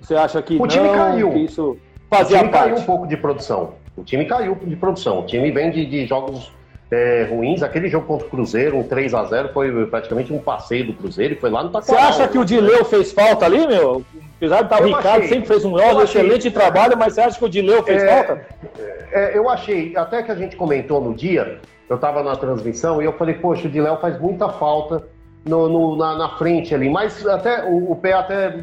Você acha que o não, time caiu. isso fazia o time parte? caiu um pouco de produção. O time caiu de produção. O time vem de, de jogos é, ruins. Aquele jogo contra o Cruzeiro, um 3 a 0 foi praticamente um passeio do Cruzeiro e foi lá no Taquaral. Você acha que o Dileu fez falta ali, meu? Apesar de estar o Ricardo, achei, sempre fez um excelente trabalho, mas você acha que o Dileu fez é, falta? É, eu achei, até que a gente comentou no dia, eu estava na transmissão e eu falei, poxa, o Dileu faz muita falta no, no na, na, frente ali, mas até o, o Pé até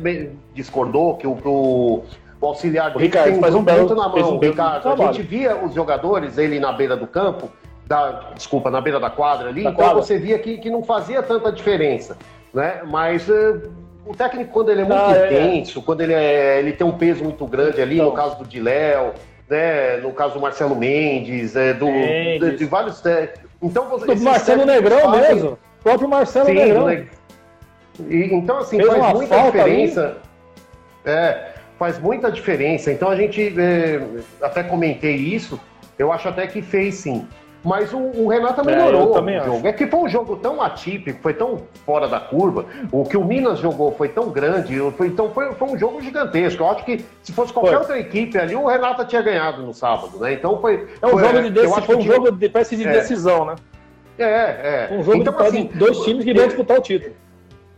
discordou que o, o, o auxiliar dele Ricardo, tem faz um belo, na mão. Um Ricardo, a gente via os jogadores, ele na beira do campo, da, desculpa, na beira da quadra ali, da então quadra. você via que, que não fazia tanta diferença, né? Mas uh, o técnico, quando ele é muito ah, é, intenso, é. quando ele, é, ele tem um peso muito grande ali, então. no caso do Diléu, né? No caso do Marcelo Mendes, é, do, Mendes. De, de, vários... então, você, do Marcelo Negrão fazem... mesmo, o próprio Marcelo Sim, Negrão. Né? E, então, assim, Fez faz muita diferença... Ali. É, faz muita diferença. Então a gente é, até comentei isso, eu acho até que fez sim. Mas o, o Renata é, melhorou é, o jogo. Acho. É que foi um jogo tão atípico, foi tão fora da curva. O que o Minas jogou foi tão grande, foi, então foi, foi um jogo gigantesco. Eu acho que se fosse qualquer foi. outra equipe ali, o Renata tinha ganhado no sábado, né? Então foi. É um foi, jogo de decisão, foi um jogo de, parece de é. decisão, né? É, é. Um jogo então, de, assim, dois times que vão disputar o título.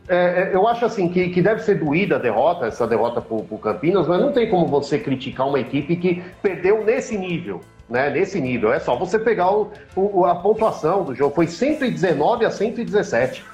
É, é, eu acho assim que, que deve ser doída a derrota, essa derrota para o Campinas, mas não tem como você criticar uma equipe que perdeu nesse nível, né? Nesse nível. É só você pegar o, o a pontuação do jogo. Foi 119 a 117.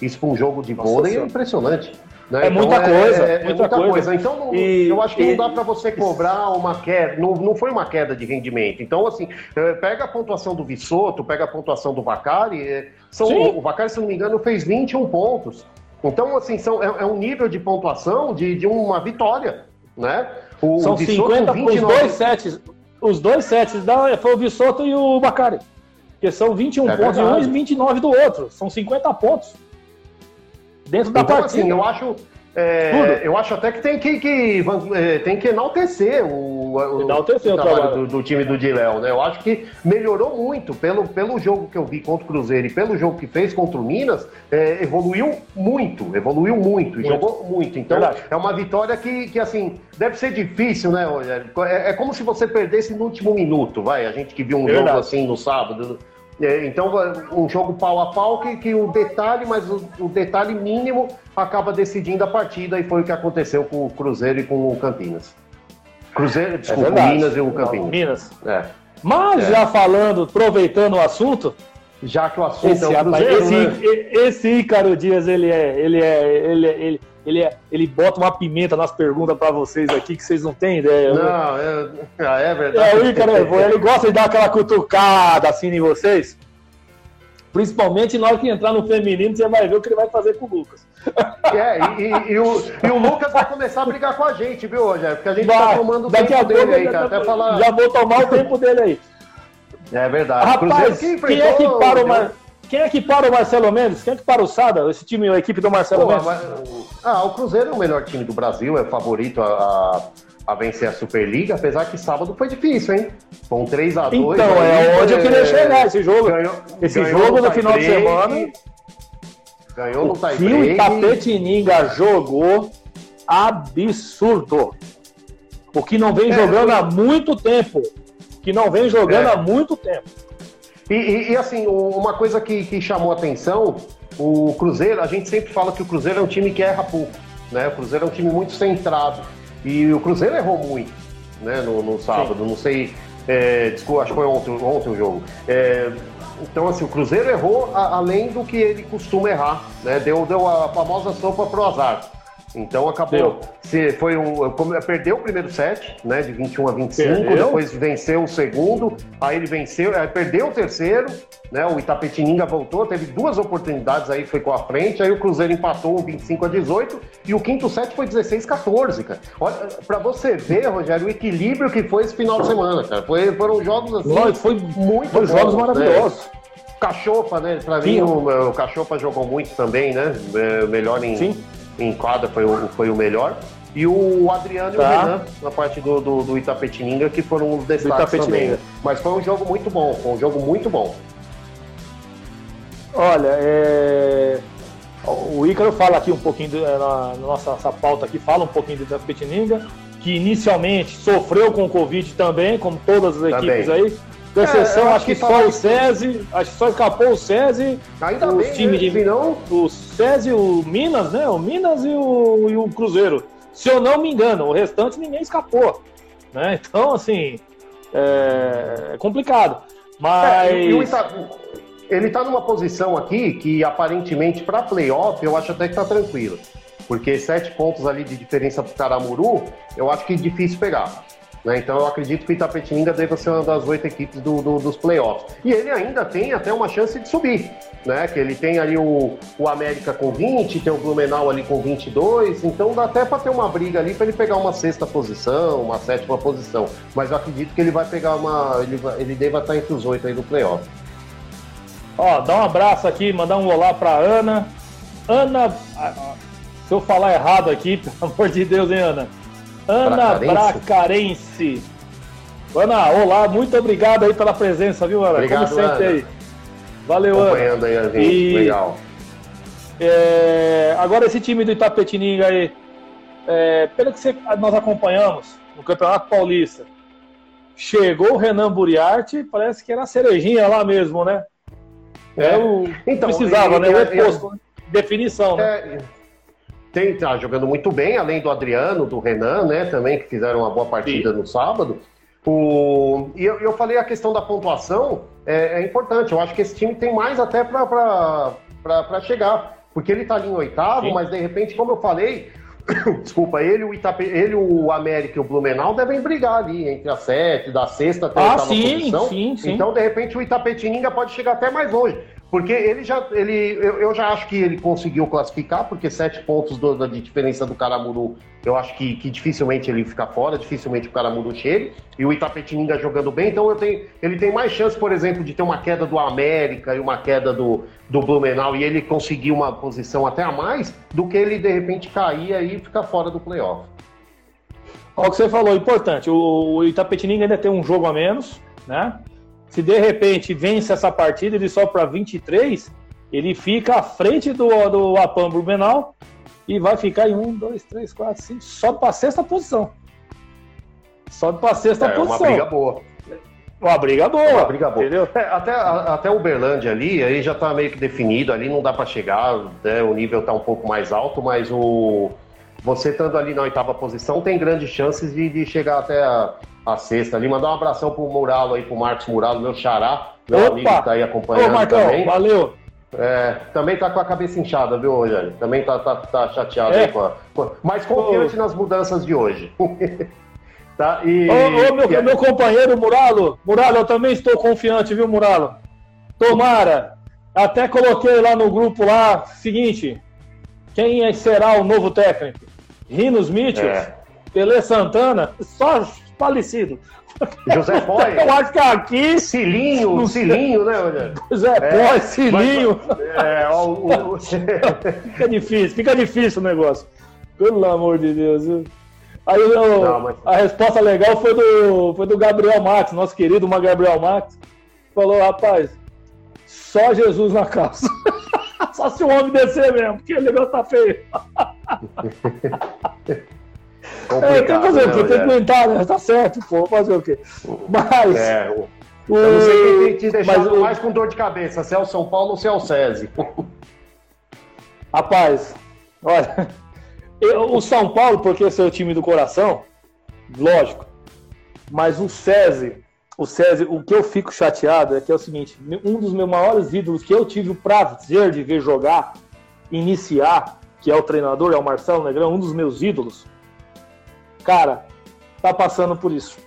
Isso para um jogo de vôlei é impressionante. Né? É então, muita coisa, é, é muita, muita coisa. coisa. Então, não, e, eu acho que e, não dá para você cobrar uma queda. Não, não foi uma queda de rendimento. Então, assim, é, pega a pontuação do Vissoto, pega a pontuação do Vacari. São, o Vacari, se não me engano, fez 21 pontos. Então, assim, são, é, é um nível de pontuação de, de uma vitória, né? O, são o 50 29... os dois sets. Os dois sets da, foi o Vissoto e o Bacari. Que são 21 é pontos verdade. de um e 29 do outro. São 50 pontos. Dentro da então, partida. Assim, eu acho, é, eu acho até que tem que, que, é, tem que enaltecer o, o, enaltecer o trabalho, do, do, time do Diléu, né? Eu acho que melhorou muito pelo, pelo jogo que eu vi contra o Cruzeiro e pelo jogo que fez contra o Minas, é, evoluiu muito, evoluiu muito, muito. jogou muito. Então Verdade. é uma vitória que, que, assim, deve ser difícil, né, Rogério? É, é, como se você perdesse no último minuto, vai. A gente que viu um Verdade. jogo assim no sábado. É, então, um jogo pau a pau que, que o detalhe, mas o, o, detalhe mínimo acaba decidindo a partida e foi o que aconteceu com o Cruzeiro e com o Campinas. Cruzeiro, é desculpa, é Minas e o Campinas. Minas. É. Mas é. já falando, aproveitando o assunto, já que o assunto esse, é o Cruzeiro, esse, né? esse Ícaro Dias, ele é, ele é, ele, é, ele, ele, é, ele bota uma pimenta nas perguntas para vocês aqui que vocês não têm ideia. Não, é, é verdade. É, o Ícaro, ele gosta de dar aquela cutucada assim em vocês. Principalmente na hora que entrar no feminino, você vai ver o que ele vai fazer com o Lucas. É, e, e, e, o, e o Lucas vai começar a brigar com a gente, viu, Rogério? Porque a gente vai, tá tomando o tempo a dele aí, cara. Até falar... Já vou tomar o tempo dele aí. É verdade. Rapaz, que quem é que para o Mar... Quem é que para o Marcelo Mendes? Quem é que para o Sada? Esse time, a equipe do Marcelo Pô, Mendes? Mas... Ah, o Cruzeiro é o melhor time do Brasil, é favorito a, a vencer a Superliga, apesar que sábado foi difícil, hein? Com 3x2. Então, é onde eu queria é, chegar esse jogo. Ganhou, esse ganhou jogo no, final de semana. Ganhou no tie break. o Itapetininga jogou absurdo. O que não vem é, jogando há muito tempo. Que não vem jogando é. há muito tempo. E, e, e, assim, uma coisa que, que chamou atenção, o Cruzeiro, a gente sempre fala que o Cruzeiro é um time que erra pouco. Né? O Cruzeiro é um time muito centrado. E o Cruzeiro errou muito né, no, no sábado. Sim. Não sei, é, desculpa, acho que foi ontem, ontem o jogo. É, então, assim, o Cruzeiro errou a, além do que ele costuma errar, né? Deu, deu a famosa sopa pro azar. Então acabou. Se foi um, perdeu o primeiro set, né? De 21 a 25, perdeu. depois venceu o segundo, aí ele venceu, aí perdeu o terceiro, né? O Itapetininga voltou, teve duas oportunidades aí, foi com a frente, aí o Cruzeiro empatou 25 a 18 e o quinto set foi 16 a 14, cara. Olha, pra você ver, Rogério, o equilíbrio que foi esse final de semana, cara. Foi, foram jogos assim. Foi, foi muito foi jogos né? maravilhosos. Né? Cachopa, né? Pra Sim. mim, o, o Cachopa jogou muito também, né? É, melhor em, Sim em quadra foi o, foi o melhor. E o Adriano tá. e o tá. Renan, na parte do, do, do Itapetininga, que foram os destaques também. Mas foi um jogo muito bom, foi um jogo muito bom. Olha, é... o Ícaro fala aqui um pouquinho, do, é, na, nossa, nossa pauta aqui, fala um pouquinho do Itapetininga, que inicialmente sofreu com o Covid também, como todas as equipes aí. Exceção, é, acho, acho que, que só o SESI, acho que só escapou o SESI, Ainda os times né? de. Não... O SESI, o Minas, né? O Minas e o, e o Cruzeiro. Se eu não me engano, o restante ninguém escapou. Né? Então, assim, é, é complicado. Mas. É, ele está numa posição aqui que aparentemente para playoff eu acho até que está tranquilo. Porque sete pontos ali de diferença para o Caramuru, eu acho que é difícil pegar. Né? Então eu acredito que o Itapetininga deva ser uma das oito equipes do, do, dos playoffs. E ele ainda tem até uma chance de subir. Né? Que ele tem ali o, o América com 20, tem o Blumenau ali com 22, então dá até para ter uma briga ali para ele pegar uma sexta posição, uma sétima posição. Mas eu acredito que ele vai pegar uma. Ele, ele deva estar entre os oito aí do playoff. Ó, dá um abraço aqui, mandar um olá para Ana. Ana, se eu falar errado aqui, pelo amor de Deus, hein, Ana? Ana Bracarense. Ana, olá, muito obrigado aí pela presença, viu, Ana? Obrigado, Como sempre Ana. aí. Valeu, Acompanhando Ana. Acompanhando aí, e... legal. É, agora esse time do Itapetininga aí, é, pelo que você, nós acompanhamos no Campeonato Paulista, chegou o Renan Buriarte, parece que era a cerejinha lá mesmo, né? É, é o então, precisava, e, né? O oposto, né? definição, né? Tem, tá jogando muito bem, além do Adriano, do Renan, né, também, que fizeram uma boa partida Sim. no sábado. O... E eu, eu, falei a questão da pontuação é, é, importante. Eu acho que esse time tem mais até para chegar. Porque ele está ali em oitavo, Sim. mas de repente, como eu falei, desculpa, ele, o Itape, ele, o América e o Blumenau devem brigar ali entre a sete, da sexta até a ah, sim, posição. Sim, sim. Então, de repente, o Itapetininga pode chegar até mais longe. Porque ele já, ele, eu, eu, já acho que ele conseguiu classificar, porque sete pontos do, de diferença do Caramuru, eu acho que, que dificilmente ele fica fora, dificilmente o Caramuru chegue, e o Itapetininga jogando bem, então eu tenho, ele tem mais chance, por exemplo, de ter uma queda do América e uma queda do, do Blumenau, e ele conseguir uma posição até a mais, do que ele de repente cair aí e ficar fora do playoff. Olha o que você falou, importante, o, o Itapetininga ainda tem um jogo a menos, né? Se de repente vence essa partida, ele sobe para 23, ele fica à frente do, do Apam Blumenau e vai ficar em 1, 2, 3, 4, 5, sobe para a sexta posição. Sobe para a sexta é, posição. Uma briga boa. Uma briga boa. Uma briga boa. Entendeu? É, até, até o Uberlândia ali, aí já está meio que definido, ali não dá para chegar, né, o nível está um pouco mais alto, mas o você estando ali na oitava posição tem grandes chances de, de chegar até a, a sexta ali. Mandar um abração pro Muralo aí, pro Marcos Muralo, meu xará, meu Opa! amigo que tá aí acompanhando Ô, Marcão, também. valeu! É, também tá com a cabeça inchada, viu, Rogério? Também tá, tá, tá chateado é. aí com a, Mas confiante Ô. nas mudanças de hoje. tá? E, ô, meu, e... meu companheiro Muralo, Muralo, eu também estou confiante, viu, Muralo? Tomara! Até coloquei lá no grupo lá, seguinte, quem será o novo técnico? Rinos Mitchell? É. Pelé Santana? Só falecido. José Poy. Eu acho que aqui. Cilinho, Cilinho, né, Olha? José é, Poy, Cilinho. Mas, é, o, o... fica difícil, fica difícil o negócio. Pelo amor de Deus. Aí eu, Não, mas... a resposta legal foi do, foi do Gabriel Max, nosso querido uma Gabriel Max. Falou, rapaz, só Jesus na calça. só se o homem descer mesmo, porque o negócio tá feio. É, tem que fazer o quê? Né, tem que aguentar, né? Tá certo, pô, fazer o quê? Mas. É, o... Eu não sei quem tem te deixado mas, mais com dor de cabeça, se é o São Paulo ou se é o SESI. Rapaz, olha, eu, o São Paulo, porque é seu time do coração, lógico, mas o SESI, o SESI, o que eu fico chateado é que é o seguinte, um dos meus maiores ídolos que eu tive o prazer de ver jogar, iniciar, que é o treinador, é o Marcelo Negrão, um dos meus ídolos, cara, tá passando por isso.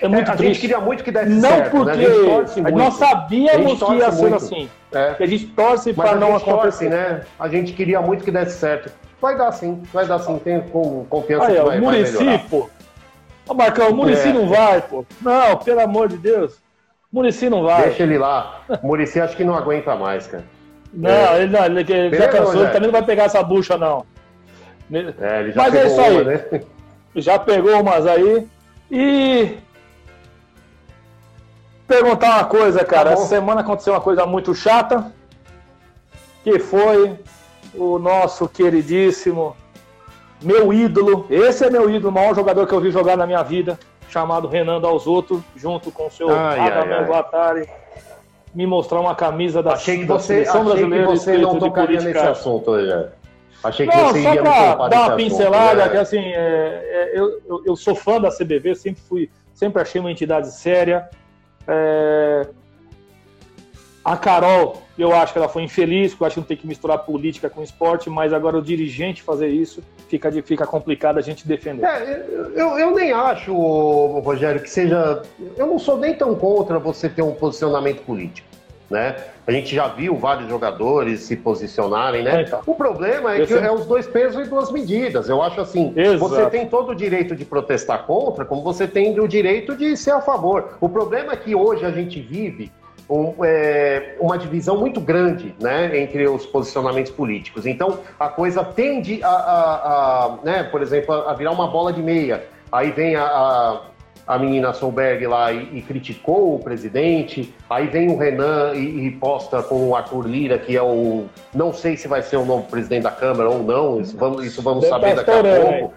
É muito é, a triste. gente queria muito que desse não certo. Não né? porque né? nós sabíamos que ia ser assim. É. A gente torce para não acontecer. Torce, né? A gente queria muito que desse certo. Vai dar sim, vai dar sim. Tenho confiança Aí, que vai, o Muricy, vai pô. Ô, Marcão, o Muricy é. não vai, pô. Não, pelo amor de Deus. Muricy não vai. Deixa ele lá. O Muricy acho que não aguenta mais, cara. Não, é. ele, não, ele, ele já cansou, ele também não vai pegar essa bucha, não. É, ele já Mas é isso aí. Uma, né? Já pegou umas aí. E perguntar uma coisa, cara. Tá Essa semana aconteceu uma coisa muito chata, que foi o nosso queridíssimo, meu ídolo. Esse é meu ídolo, o maior jogador que eu vi jogar na minha vida, chamado Renan Dalzotto, junto com o seu Radamel Guattari. Me mostrar uma camisa da, achei que da você, seleção achei brasileira que você não tocaria nesse assunto, hoje. Achei que não, você só para dar uma pincelada, assunto, né? que assim, é, é, eu, eu, eu, sou fã da CBV, sempre fui, sempre achei uma entidade séria. É, a Carol, eu acho que ela foi infeliz, porque eu acho que não tem que misturar política com esporte, mas agora o dirigente fazer isso fica, fica complicado a gente defender. É, eu, eu nem acho, Rogério, que seja. Eu não sou nem tão contra você ter um posicionamento político né? A gente já viu vários jogadores se posicionarem, né? Então, o problema é que é os dois pesos e duas medidas. Eu acho assim, Exato. você tem todo o direito de protestar contra, como você tem o direito de ser a favor. O problema é que hoje a gente vive um, é, uma divisão muito grande né, entre os posicionamentos políticos. Então, a coisa tende a, a, a né, por exemplo, a virar uma bola de meia. Aí vem a, a a menina Solberg lá e, e, criticou o presidente, aí vem o Renan e, e, posta com o Arthur Lira, que é o. Não sei se vai ser o novo presidente da Câmara ou não, isso vamos, isso vamos saber daqui a pouco.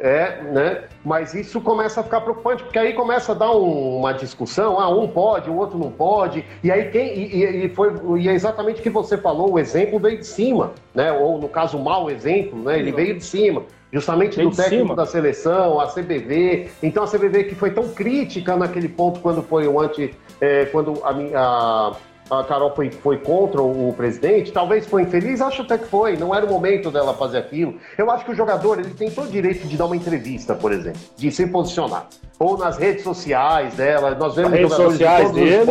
É, né? Mas isso começa a ficar preocupante, porque aí começa a dar um, uma discussão, ah, um pode, o outro não pode, e aí quem. E, e, foi, e é exatamente o que você falou, o exemplo veio de cima, né? Ou no caso, o mau exemplo, né? Ele veio de cima justamente do técnico cima. da seleção, a CBV. Então a CBV que foi tão crítica naquele ponto quando foi o anti, é, quando a, a, a Carol foi, foi contra o, o, presidente, talvez foi infeliz, acho até que foi, não era o momento dela fazer aquilo. Eu acho que o jogador ele tem todo o direito de dar uma entrevista, por exemplo, de se posicionar. Ou nas redes sociais dela, nós vemos As redes sociais dele,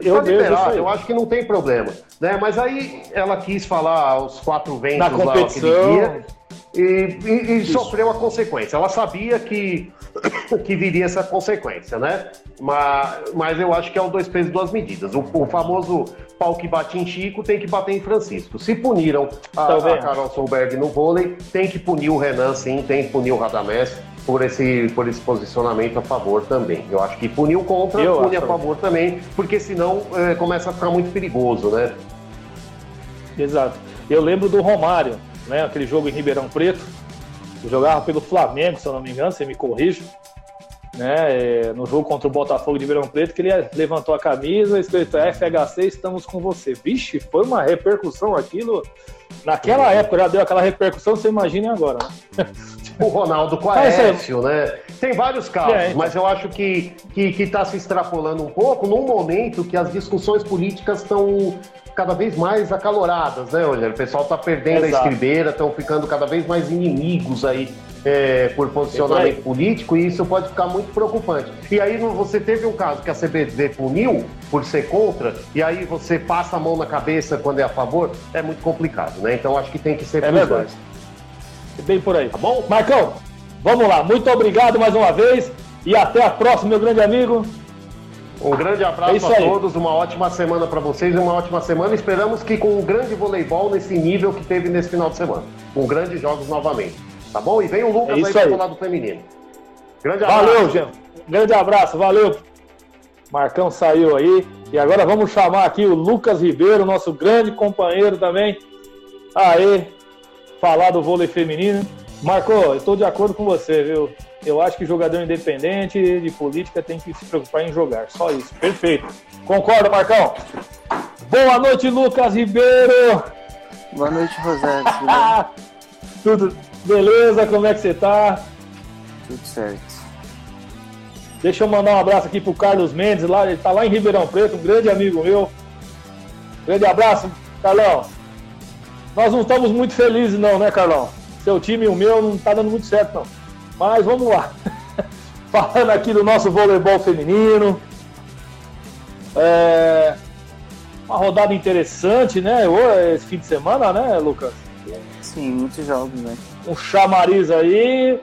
eu, liberar, eu acho que não tem problema. Né? Mas aí ela quis falar os quatro ventos Na competição. lá aquele dia e, e, e sofreu a consequência. Ela sabia que, que viria essa consequência, né? Mas, mas eu acho que é o dois pesos, duas medidas. O, o famoso pau que bate em Chico tem que bater em Francisco. Se puniram a, a Carol Solberg no vôlei, tem que punir o Renan, sim, tem que punir o Radamés por esse, por esse posicionamento a favor também. Eu acho que punir o contra, eu pune a favor também, porque senão é, começa a ficar muito perigoso, né? Exato. Eu lembro do Romário, né? Aquele jogo em Ribeirão Preto. Eu jogava pelo Flamengo, se eu não me engano, você me corrija. Né, é, no jogo contra o Botafogo de Ribeirão Preto, que ele levantou a camisa, escrito FHC, estamos com você. Vixe, foi uma repercussão aquilo. Naquela época já deu aquela repercussão, você imagina agora. Né? O Ronaldo com a Écio, né? Tem vários casos, é, então. mas eu acho que está que, que tá se extrapolando um pouco num momento que as discussões políticas estão cada vez mais acaloradas, né, Olha, O pessoal está perdendo Exato. a escribeira, estão ficando cada vez mais inimigos aí é, por posicionamento político e isso pode ficar muito preocupante. E aí você teve um caso que a CBD puniu por ser contra e aí você passa a mão na cabeça quando é a favor, é muito complicado, né? Então acho que tem que ser é verdade. Bem por aí. Tá bom? Marcão, vamos lá. Muito obrigado mais uma vez e até a próxima, meu grande amigo. Um grande abraço é a todos, uma ótima semana para vocês e uma ótima semana. Esperamos que com um grande voleibol nesse nível que teve nesse final de semana. Com grandes jogos novamente. Tá bom? E vem o Lucas é aí para falar do feminino. Grande abraço. Valeu, Jean. Grande abraço, valeu. Marcão saiu aí. E agora vamos chamar aqui o Lucas Ribeiro, nosso grande companheiro também. Aê, falar do vôlei feminino. Marco, eu estou de acordo com você, viu? Eu acho que jogador independente de política tem que se preocupar em jogar. Só isso. Perfeito. Concorda, Marcão? Boa noite, Lucas Ribeiro. Boa noite, Rosé. Tudo beleza? Como é que você tá? Tudo certo. Deixa eu mandar um abraço aqui pro Carlos Mendes, lá, ele tá lá em Ribeirão Preto, um grande amigo meu. Grande abraço, Carlão. Nós não estamos muito felizes não, né, Carlão? Seu time e o meu não tá dando muito certo, não. Mas vamos lá. Falando aqui do nosso voleibol feminino. É... Uma rodada interessante, né? Esse fim de semana, né, Lucas? Sim, muitos jogos, né? Um chamariz aí.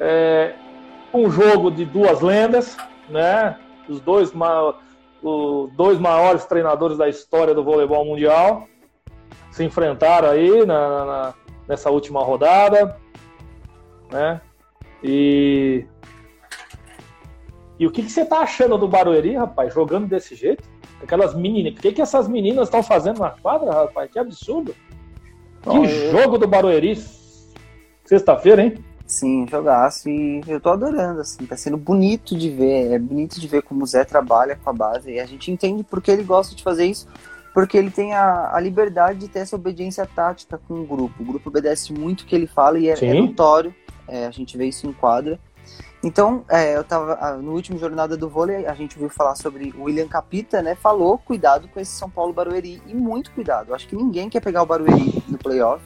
É... Um jogo de duas lendas, né? Os dois, ma... Os dois maiores treinadores da história do voleibol mundial se enfrentaram aí na, na nessa última rodada, né? E. E o que, que você tá achando do Barueri, rapaz, jogando desse jeito? Aquelas meninas. O que, que essas meninas estão fazendo na quadra, rapaz? Que absurdo! Que jogo do Barueri! Sexta-feira, hein? Sim, jogaço e eu tô adorando, assim, tá sendo bonito de ver, é bonito de ver como o Zé trabalha com a base e a gente entende porque ele gosta de fazer isso, porque ele tem a, a liberdade de ter essa obediência tática com o grupo. O grupo obedece muito o que ele fala e é, é notório é, a gente vê isso em quadra. Então, é, eu tava no último jornada do vôlei, a gente viu falar sobre o William Capita, né? Falou cuidado com esse São Paulo Barueri e muito cuidado. Acho que ninguém quer pegar o Barueri no playoff.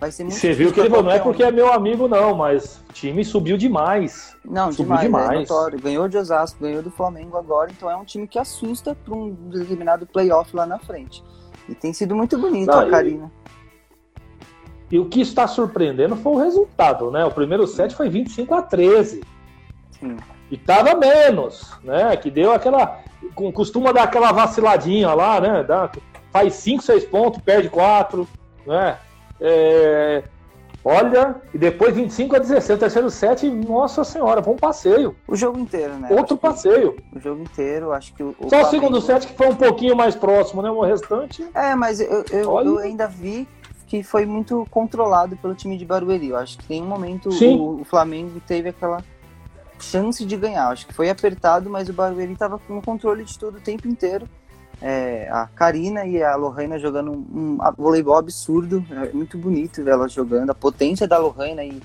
Vai ser muito Você viu que ele falou, não é porque é meu amigo, não, mas o time subiu demais. Não, subiu demais. É demais. É ganhou de Osasco, ganhou do Flamengo agora, então é um time que assusta para um determinado playoff lá na frente. E tem sido muito bonito não, a Karina. E o que está surpreendendo foi o resultado, né? O primeiro set foi 25 a 13. Sim. E tava menos, né? Que deu aquela. Costuma dar aquela vaciladinha lá, né? Dá, faz 5, 6 pontos, perde 4, né? É, olha, e depois 25 a 16, o terceiro set, nossa senhora, foi um passeio. O jogo inteiro, né? Outro passeio. o jogo inteiro, acho que o. o Só o segundo set que foi um pouquinho mais próximo, né? O restante. É, mas eu, eu, eu ainda vi que foi muito controlado pelo time de Barueri. Eu acho que em um momento o, o, Flamengo teve aquela chance de ganhar. Acho que foi apertado, mas o Barueri estava com o controle de tudo o tempo inteiro. É, a Karina e a Lohana jogando um, um voleibol absurdo, é muito bonito ver elas jogando. A potência da Lohana e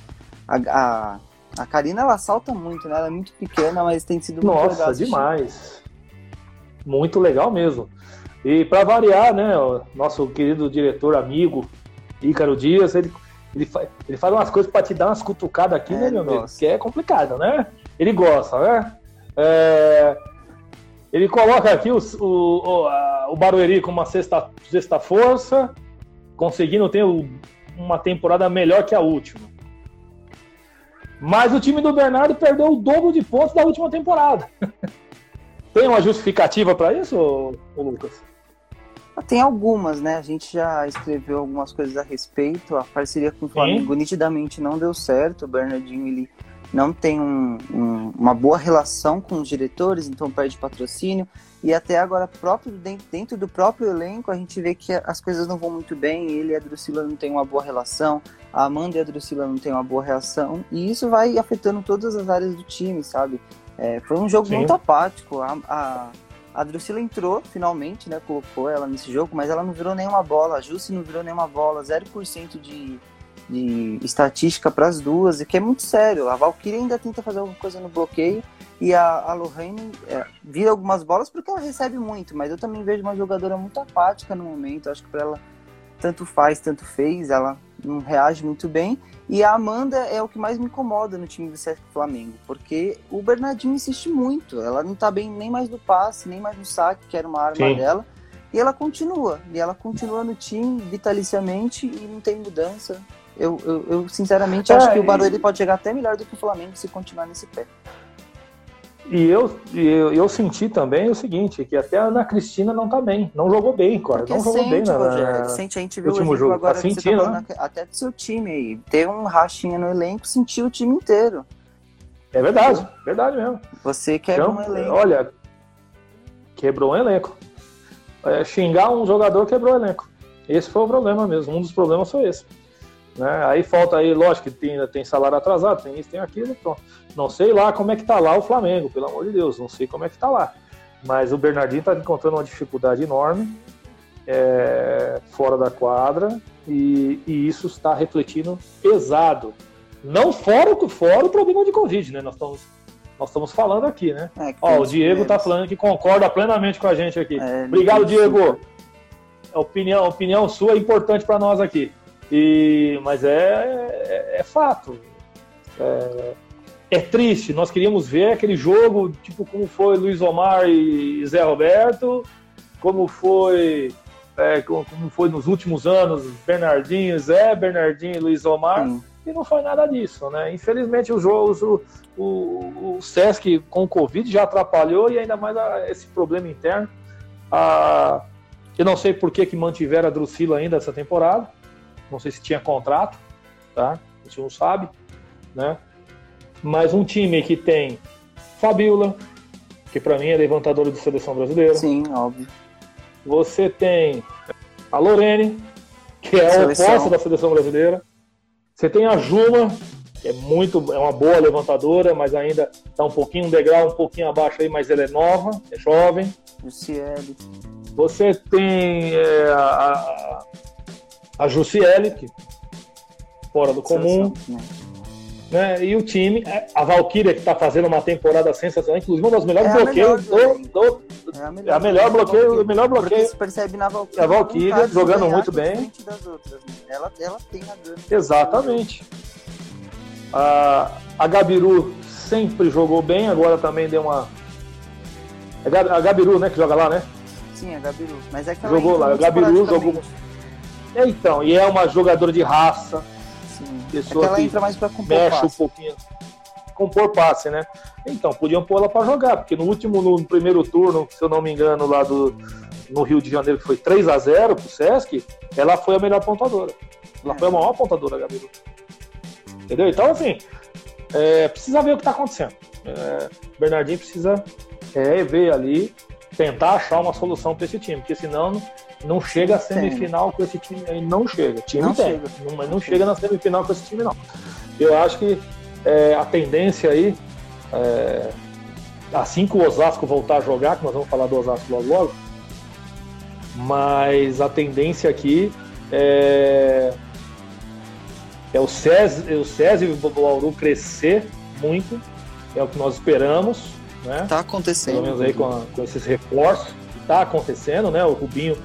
a, a, a Karina ela salta muito, né? Ela é muito pequena, mas tem sido muito Nossa, legal. demais. Muito legal mesmo. E para variar, né, nosso querido diretor amigo Ícaro Dias, ele, ele, faz, ele faz umas coisas para te dar umas cutucadas aqui, é, né, meu amigo? Que é complicado, né? Ele gosta, né? É... Ele coloca aqui o, o, o Barueri com uma sexta, sexta força, conseguindo ter uma temporada melhor que a última. Mas o time do Bernardo perdeu o dobro de pontos da última temporada. Tem uma justificativa para isso, Lucas? Tem algumas, né? A gente já escreveu algumas coisas a respeito. A parceria com o Flamengo Sim. nitidamente não deu certo. O Bernardinho ele não tem um, um, uma boa relação com os diretores, então perde patrocínio. E até agora, próprio, dentro, dentro do próprio elenco, a gente vê que as coisas não vão muito bem. Ele e a Drusila não têm uma boa relação, a Amanda e a Drusila não têm uma boa relação. E isso vai afetando todas as áreas do time, sabe? É, foi um jogo Sim. muito apático. A, a, a Drusila entrou, finalmente, né? Colocou ela nesse jogo, mas ela não virou nenhuma bola. A Jussi não virou nenhuma bola. 0% de, de estatística para as duas, e que é muito sério. A Valkyrie ainda tenta fazer alguma coisa no bloqueio. E a, a Lorraine é, vira algumas bolas porque ela recebe muito, mas eu também vejo uma jogadora muito apática no momento. Acho que para ela tanto faz, tanto fez, ela não reage muito bem. E a Amanda é o que mais me incomoda no time do Sesc Flamengo, porque o Bernardinho insiste muito. Ela não tá bem nem mais no passe, nem mais no saque, que era uma arma Sim. dela. E ela continua, e ela continua no time vitaliciamente e não tem mudança. Eu, eu, eu sinceramente é, acho que o Barueri pode chegar até melhor do que o Flamengo se continuar nesse pé. E eu, eu, eu senti também o seguinte, que até a Ana Cristina não tá bem, não jogou bem, cara. Não jogou bem na, Rogério, sente, a gente viu último jogo. agora tá sentindo, tá né? até do seu time aí. Ter um rachinha no elenco, sentiu o time inteiro. É verdade, verdade mesmo. Você quebra então, um elenco. Olha, quebrou um elenco. É, xingar um jogador quebrou o elenco. Esse foi o problema mesmo, um dos problemas foi esse. Né? Aí falta aí, lógico que tem, tem salário atrasado, tem isso, tem aquilo, pronto. Não sei lá como é que tá lá o Flamengo, pelo amor de Deus, não sei como é que tá lá. Mas o Bernardinho está encontrando uma dificuldade enorme é, fora da quadra e, e, isso está refletindo pesado. Não fora, fora o problema de Covid, né? Nós estamos, nós estamos falando aqui, né? É, Ó, o Diego está falando que concorda plenamente com a gente aqui. É, Obrigado, Diego. A opinião, a opinião sua é importante para nós aqui. E, mas é, é, é fato. É, é triste. Nós queríamos ver aquele jogo, tipo, como foi Luiz Omar e Zé Roberto, como foi, é, como foi nos últimos anos Bernardinho, Zé, Bernardinho e Luiz Omar. Sim. E não foi nada disso, né? Infelizmente, os jogos, o, o, o Sesc com o Covid já atrapalhou e ainda mais a, esse problema interno. A, eu não sei por que, que mantiveram a Drusila ainda essa temporada. Não sei se tinha contrato, tá? A gente não sabe, né? Mas um time que tem Fabiola, que para mim é levantadora de seleção brasileira. Sim, óbvio. Você tem a Lorene, que é a oposta da seleção brasileira. Você tem a Juma, que é muito, é uma boa levantadora, mas ainda está um pouquinho um degrau, um pouquinho abaixo aí, mas ela é nova, é jovem. Jussiele. Você tem é, a, a, Jussiele, que fora do comum. Né? E o time, é, a Valkyria, que está fazendo uma temporada sensacional, inclusive um dos melhores é bloqueios do, do, É a melhor, é a melhor bloqueio, o melhor bloqueio. Percebe na Valkyria. A Valkyria jogando muito bem. Outras, né? ela, ela tem a. Exatamente. A, a Gabiru sempre jogou bem, agora também deu uma. É a Gabiru, né, que joga lá, né? Sim, a Gabiru. Mas é que jogou lá. A Gabiru jogou. É, então, e é uma jogadora de raça pessoa é que, que entra mais para compor mexe passe. um pouquinho. Compor passe, né? Então, podiam pôr ela para jogar, porque no último, no primeiro turno, se eu não me engano, lá do, no Rio de Janeiro, que foi 3 a 0 pro Sesc, ela foi a melhor pontuadora. Ela é. foi a maior pontuadora, Gabriel. Entendeu? Então, assim, é, precisa ver o que está acontecendo. É, Bernardinho precisa é, ver ali, tentar achar uma solução para esse time, porque senão não chega à semifinal com esse time aí, não chega. O time não tem, chega. Não, mas não, chega na semifinal com esse time, não. Eu acho que é, a tendência aí, é, assim que o Osasco voltar a jogar, que nós vamos falar do Osasco logo logo, mas a tendência aqui é, é o César, o César e o Bauru crescer muito, é o que nós esperamos. Né? Tá acontecendo. Pelo menos aí com, a, com esses reforços. Tá acontecendo, né? O Rubinho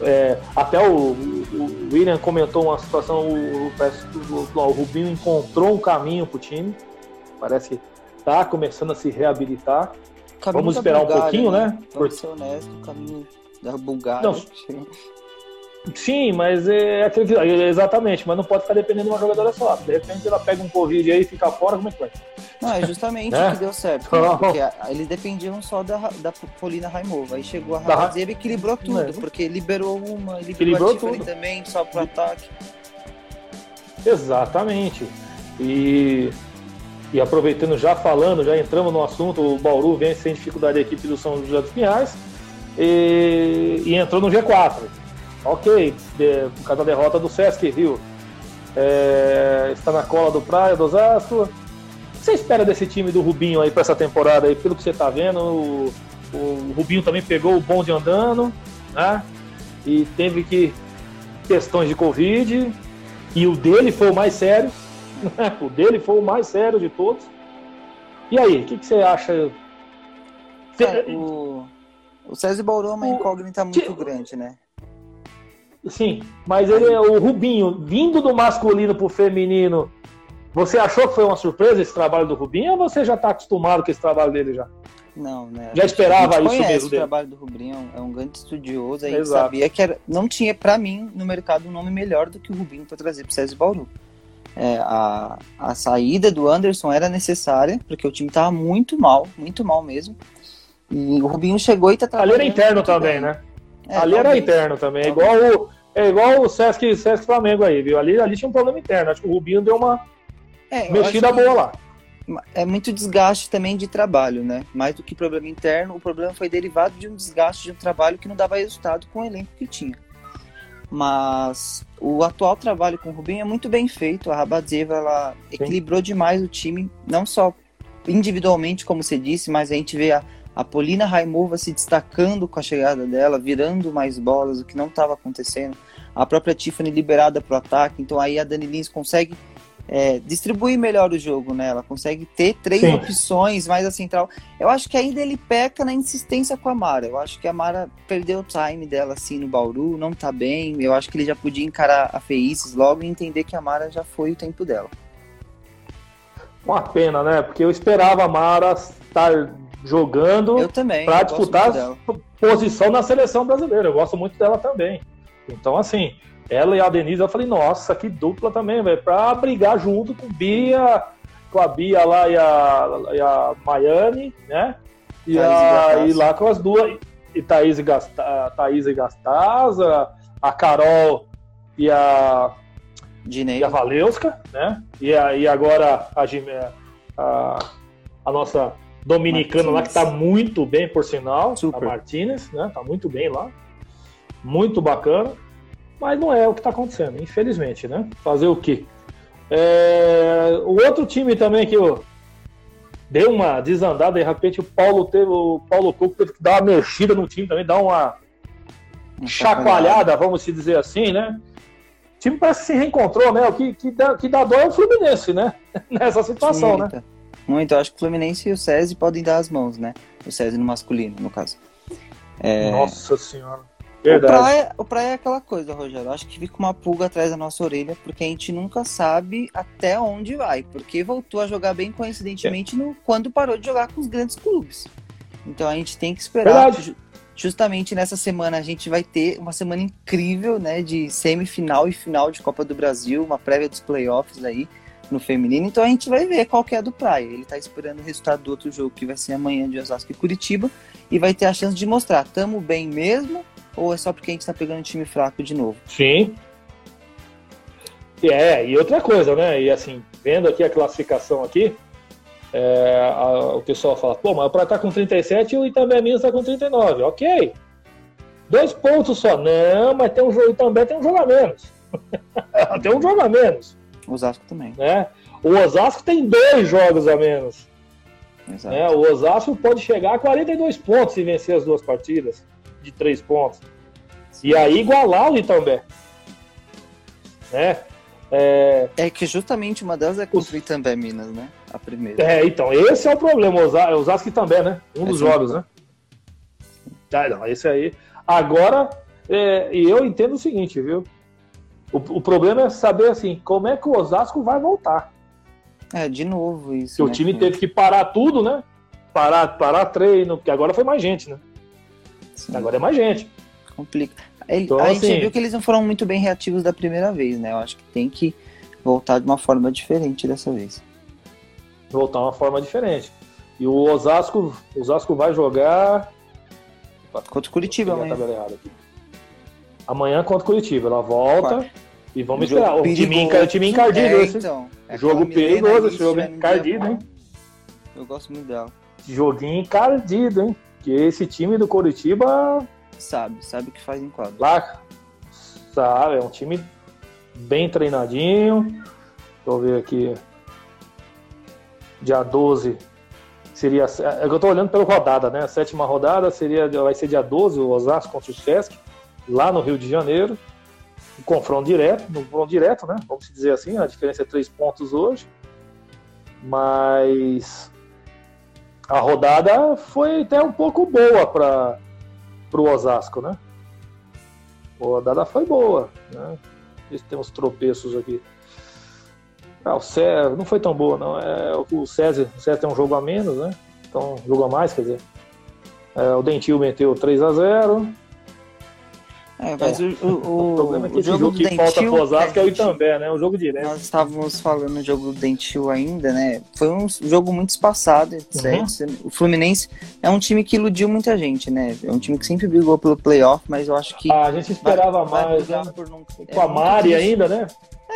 é, até o, o, William comentou uma situação, o, o, o Rubinho encontrou um caminho para o time, parece que está começando a se reabilitar. Vamos esperar um pouquinho, né? né? Vamos ser honesto, o caminho da Bulgária. Não, Sim, mas é aquele exatamente, mas não pode ficar dependendo de uma jogadora só. De repente ela pega um Covid aí e fica fora, como é que vai? Não, é justamente é? que deu certo. Né? Porque eles dependiam só da, da Polina Raimova. Aí chegou a Rabazeva e equilibrou tudo, é. porque liberou uma, liberou, equilibrou a tudo. também, só pro ataque. Exatamente. E, e aproveitando, já falando, já entramos no assunto, o Bauru vem sem dificuldade a equipe do São José dos Pinhais e, e entrou no G4 ok, de, por causa da derrota do Sesc Rio. É, está na cola do Praia, do Osasco. O que você espera desse time do Rubinho aí para essa temporada aí? Pelo que você está vendo, o, o, Rubinho também pegou o bonde andando, né? E teve que questões de Covid. E o dele foi o mais sério. Né? O dele foi o mais sério de todos. E aí, o que, que, você acha? Cara, o, o César Bauru é uma incógnita muito grande, né? Sim, mas ele é o Rubinho, vindo do masculino pro feminino. Você achou que foi uma surpresa esse trabalho do Rubinho ou você já está acostumado com esse trabalho dele já? Não, né? Já esperava isso mesmo. O dele. trabalho do Rubinho é um grande estudioso, aí sabia que era, não tinha para mim no mercado um nome melhor do que o Rubinho para trazer para César Bauru. É, a, a saída do Anderson era necessária, porque o time estava muito mal, muito mal mesmo. E o Rubinho chegou e tá trabalhando. Ali era interno também, bem. né? É, ali talvez. era interno também, é igual o, é igual o Sesc, Sesc Flamengo aí, viu? Ali, ali tinha um problema interno. Acho que o Rubinho deu uma é, mexida boa lá. É muito desgaste também de trabalho, né? Mais do que problema interno, o problema foi derivado de um desgaste de um trabalho que não dava resultado com o elenco que tinha. Mas o atual trabalho com o Rubinho é muito bem feito. A Rabadzeva ela equilibrou demais o time, não só individualmente, como você disse, mas a gente vê a, a Polina Raimova se destacando com a chegada dela, virando mais bolas, o que não estava acontecendo. A própria Tiffany liberada para o ataque, então aí a Dani Lins consegue é, distribuir melhor o jogo, né? Ela consegue ter três Sim. opções mais a central. Eu acho que ainda ele peca na insistência com a Mara. Eu acho que a Mara perdeu o time dela assim no Bauru, não tá bem. Eu acho que ele já podia encarar a Feices logo e entender que a Mara já foi o tempo dela. Uma pena, né? Porque eu esperava a Mara estar jogando para disputar posição na seleção brasileira. Eu gosto muito dela também. Então, assim, ela e a Denise, eu falei, nossa, que dupla também, velho, para brigar junto com Bia, com a Bia lá e a, e a Maiane, né? E, a, e lá com as duas, e Thaís e, Gasta, Thaís e Gastaza, a Carol e a, Dinei. e a Valeuska, né? E, a, e agora a, a, a nossa dominicano lá que está muito bem, por sinal, Super. a Martinez, né? Tá muito bem lá. Muito bacana. Mas não é o que está acontecendo, infelizmente, né? Fazer o quê? É... O outro time também que deu uma desandada, de repente o Paulo teve, o Paulo Coco teve que dar uma mexida no time também, dar uma chacoalhada, vamos se dizer assim, né? O time parece que se reencontrou, né? O que, que, dá, que dá dó é o Fluminense, né? Nessa situação, né? Muito. Eu acho que o Fluminense e o SESI podem dar as mãos, né? O SESI no masculino, no caso. É... Nossa senhora. Verdade. O praia, o praia é aquela coisa, Rogério. Eu acho que fica uma pulga atrás da nossa orelha, porque a gente nunca sabe até onde vai. Porque voltou a jogar bem coincidentemente é. no, quando parou de jogar com os grandes clubes. Então a gente tem que esperar. Verdade. Justamente nessa semana a gente vai ter uma semana incrível, né? De semifinal e final de Copa do Brasil, uma prévia dos playoffs aí no feminino, então a gente vai ver qual que é do Praia. Ele tá esperando o resultado do outro jogo, que vai ser amanhã de Osasco e Curitiba, e vai ter a chance de mostrar, tamo bem mesmo, ou é só porque a gente tá pegando um time fraco de novo? Sim. É, e outra coisa, né? E assim, vendo aqui a classificação aqui, é, a, o pessoal fala, pô, mas o Praia tá com 37 e o Itambé Minas tá com 39. Ok. Dois pontos só. Não, mas tem um jogo também tem um jogo a menos. tem um jogo a menos. O Osasco também. Né? O Osasco tem dois jogos a menos. Exato. Né? O Osasco pode chegar a 42 pontos se vencer as duas partidas de três pontos. Sim. E aí igualar o Itambé. Né? É... é que justamente uma delas é contra o Itambé Minas, né? A primeira. É, então, esse é o problema. O Osasco também, né? Um dos jogos, né? Ah, não, esse aí. Agora, é, e eu entendo o seguinte, viu? O, o, problema é saber assim, como é que o Osasco vai voltar. É, de novo isso. Que né? o time teve que parar tudo, né? parar, parar treino, porque agora foi mais gente, né? Sim. Agora é mais gente. Complica. Ele, então, a assim, gente viu que eles não foram muito bem reativos da primeira vez, né? Eu acho que tem que voltar de uma forma diferente dessa vez. Voltar de uma forma diferente. E o Osasco, o Osasco vai jogar contra o Curitiba amanhã. Amanhã contra o Curitiba, ela volta e vamos um esperar. O time, o time encardido, é, então, é jogo perigoso, esse jogo encardido, hein? Eu gosto muito dela. Joguinho encardido, hein? Que esse time do Curitiba sabe, sabe o que faz em quadro. Lá, sabe, é um time bem treinadinho. Deixa eu ver aqui. Dia 12 seria. É eu tô olhando pela rodada, né? A sétima rodada seria, vai ser dia 12, o Osasco contra o Sesc, lá no Rio de Janeiro. Um confronto direto, no confronto direto, né? Vamos dizer assim, a diferença é três pontos hoje. Mas a rodada foi até um pouco boa para o Osasco, né? A rodada foi boa, né? Tem uns tropeços aqui. Ah, o César não foi tão boa, não. É, o César, o César tem um jogo a menos, né? Então, jogo a mais, quer dizer. É, o Dentil meteu 3 a 0 é, mas é. O, o, o, problema é que o jogo, jogo que Dentil, falta pro Osasco é, é o Itambé, né? O jogo direto. Nós estávamos falando do jogo do Dentil ainda, né? Foi um jogo muito espaçado, etc. Uhum. O Fluminense é um time que iludiu muita gente, né? É um time que sempre brigou pelo playoff, mas eu acho que. Ah, a gente esperava vai, mais, vai né? Com a Mari ainda, né?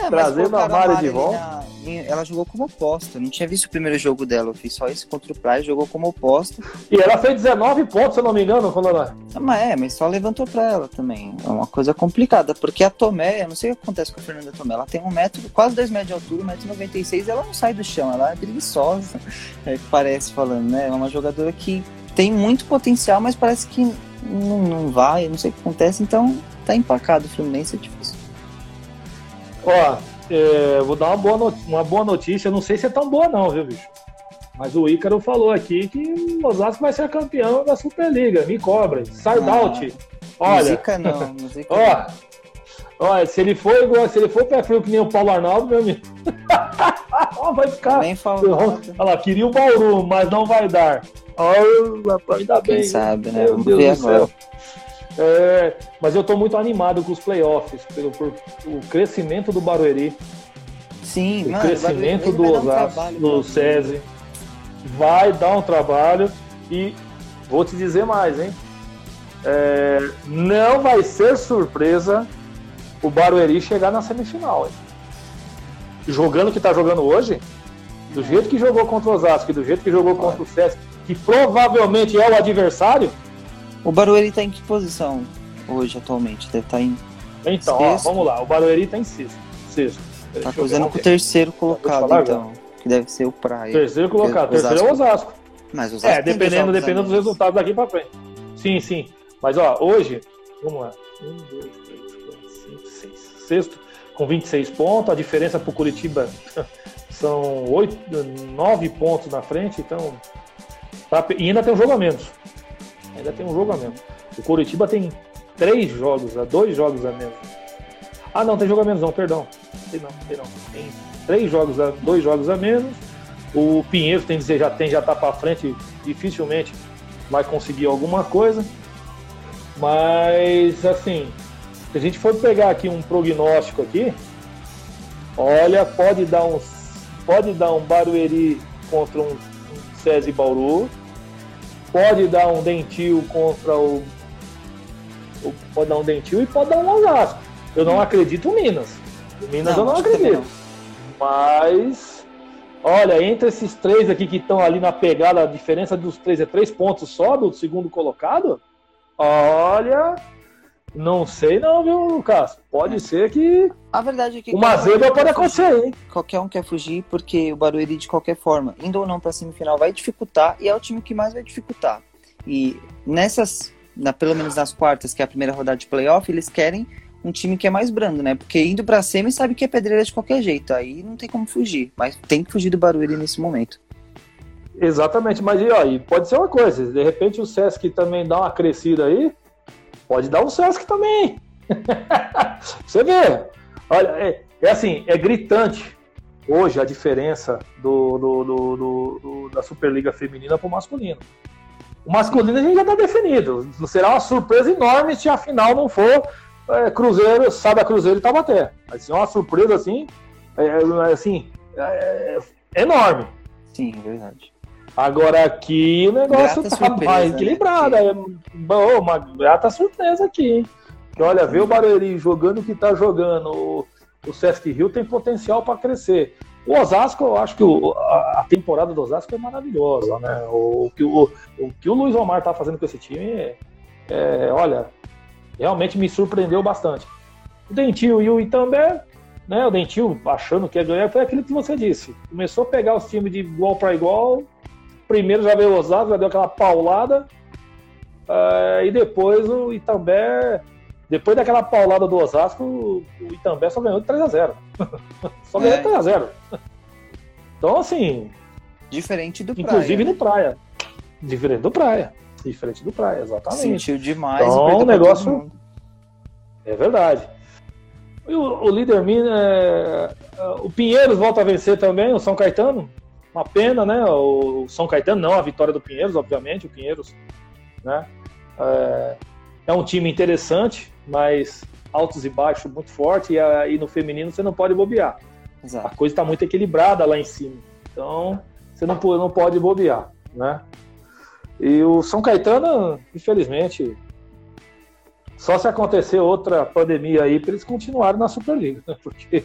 É, Trazendo a Mari de volta. Na... Ela jogou como oposta. Não tinha visto o primeiro jogo dela. Eu fiz só esse contra o Praia, jogou como oposta. E ela fez 19 pontos, se eu não me engano, lá. Ah, mas é, mas só levantou pra ela também. É uma coisa complicada, porque a Tomé, eu não sei o que acontece com a Fernanda Tomé. Ela tem um metro, quase 2 metros de altura, 1,96m, ela não sai do chão, ela é preguiçosa, é, parece falando, né? É uma jogadora que tem muito potencial, mas parece que não, não vai, não sei o que acontece, então tá empacado o Fluminense, é difícil. Ó, é, vou dar uma boa, uma boa notícia, não sei se é tão boa não, viu, bicho? Mas o Ícaro falou aqui que o Osasco vai ser campeão da Superliga. Me cobra. Sardaut. Olha. Música não, música ó, Olha, se ele for igual, se ele for pé frio que nem o Paulo Arnaldo, meu amigo. vai ficar. Nem falou. Olha lá, queria o Bauru, mas não vai dar. Olha, rapaz, ainda Quem bem. sabe, né? Meu Vamos Deus ver agora. Céu. É, mas eu estou muito animado com os playoffs, pelo por, o crescimento do Barueri. Sim, o mano, crescimento do Osasco, um do SESI. Vai dar um trabalho e vou te dizer mais, hein? É, não vai ser surpresa o Barueri chegar na semifinal. Hein? Jogando o que está jogando hoje, do jeito que jogou contra o Osasco e do jeito que jogou contra o SESC, que provavelmente é o adversário, o Barueri tá em que posição hoje, atualmente? Deve estar tá em. Então, ó, vamos lá. O Barueri tá em sexto. sexto. Tá cruzando com o terceiro colocado, então. Que deve ser o Praia. Terceiro colocado. Terceiro é o Osasco. Mas o Osasco é, dependendo, dependendo dos resultados daqui pra frente. Sim, sim. Mas, ó, hoje, vamos lá. Um, dois, três, quatro, cinco, seis. Sexto, com 26 pontos. A diferença pro Curitiba são 8, 9 pontos na frente, então. Tá, e ainda tem um jogo a menos. Ainda tem um jogo a menos. O Curitiba tem três jogos, dois jogos a menos. Ah, não, tem jogo a menos, não, perdão. Tem não, tem não. Tem três jogos, a, dois jogos a menos. O Pinheiro tem dizer já tem, já tá para frente, dificilmente vai conseguir alguma coisa. Mas assim, se a gente for pegar aqui um prognóstico aqui, olha, pode dar um pode dar um Barueri contra um, um César Bauru, pode dar um dentil contra o, o, Pode dar um dentil e pode dar um Osasco. Eu não acredito em Minas. Minas não, eu não acredito. Mas. Olha, entre esses três aqui que estão ali na pegada, a diferença dos três é três pontos só do segundo colocado. Olha, não sei não, viu, Lucas? Pode é. ser que. A verdade é que. Uma zebra pode acontecer, hein? Qualquer um quer fugir, porque o Barueri, de qualquer forma, indo ou não pra semifinal, vai dificultar e é o time que mais vai dificultar. E nessas, na, pelo menos nas quartas, que é a primeira rodada de playoff, eles querem um time que é mais brando, né? Porque indo pra semi sabe que é pedreira de qualquer jeito. Aí não tem como fugir. Mas tem que fugir do Barueri nesse momento. Exatamente, mas e, ó, e pode ser uma coisa, de repente o Sesc também dá uma crescida aí, Pode dar um Sesc também. Você vê. Olha, é, é, assim, é gritante. hoje a diferença do, do, do, do da Superliga Feminina para o masculino. O masculino a gente já está definido. Será uma surpresa enorme se a final não for é, Cruzeiro, a Cruzeiro e Taubaté. Vai ser uma surpresa assim, é, é assim, é, é enorme. Sim, é verdade. Agora aqui o negócio grata tá surpresa, mais né? equilibrado. Né? É, bom, uma grata surpresa aqui, hein? Que olha, ver o Barueri jogando o que tá jogando, o, o Sesc Rio tem potencial para crescer. O Osasco, eu acho que o, a, a, temporada do Osasco é maravilhosa, né? O, o, que, o, o que o Luiz Omar tá fazendo com esse time é, é olha, realmente me surpreendeu bastante. O Dentil e o Itambé, né? O Dentil achando que ia ganhar, foi aquilo que você disse. Começou a pegar os times de igual para igual, primeiro já veio o Osasco, já deu aquela paulada, uh, e depois o Itambé, depois daquela paulada do Osasco, o Itambé só ganhou de 3x0. só ganhou é. de 3x0. Então, assim. Diferente do Inclusive Praia. no Praia. Diferente do Praia. Diferente do Praia, exatamente. Sentiu demais. Então, o negócio. É verdade. E o, o líder Minas. É... O Pinheiros volta a vencer também, o São Caetano. Uma pena, né? O São Caetano, não a vitória do Pinheiros, obviamente. O Pinheiros, né? É, é um time interessante, mas altos e baixos muito forte. E aí no feminino você não pode bobear. Exato. A coisa está muito equilibrada lá em cima. Então você não, não pode bobear, né? E o São Caetano, infelizmente, só se acontecer outra pandemia aí para eles continuarem na Superliga, né? porque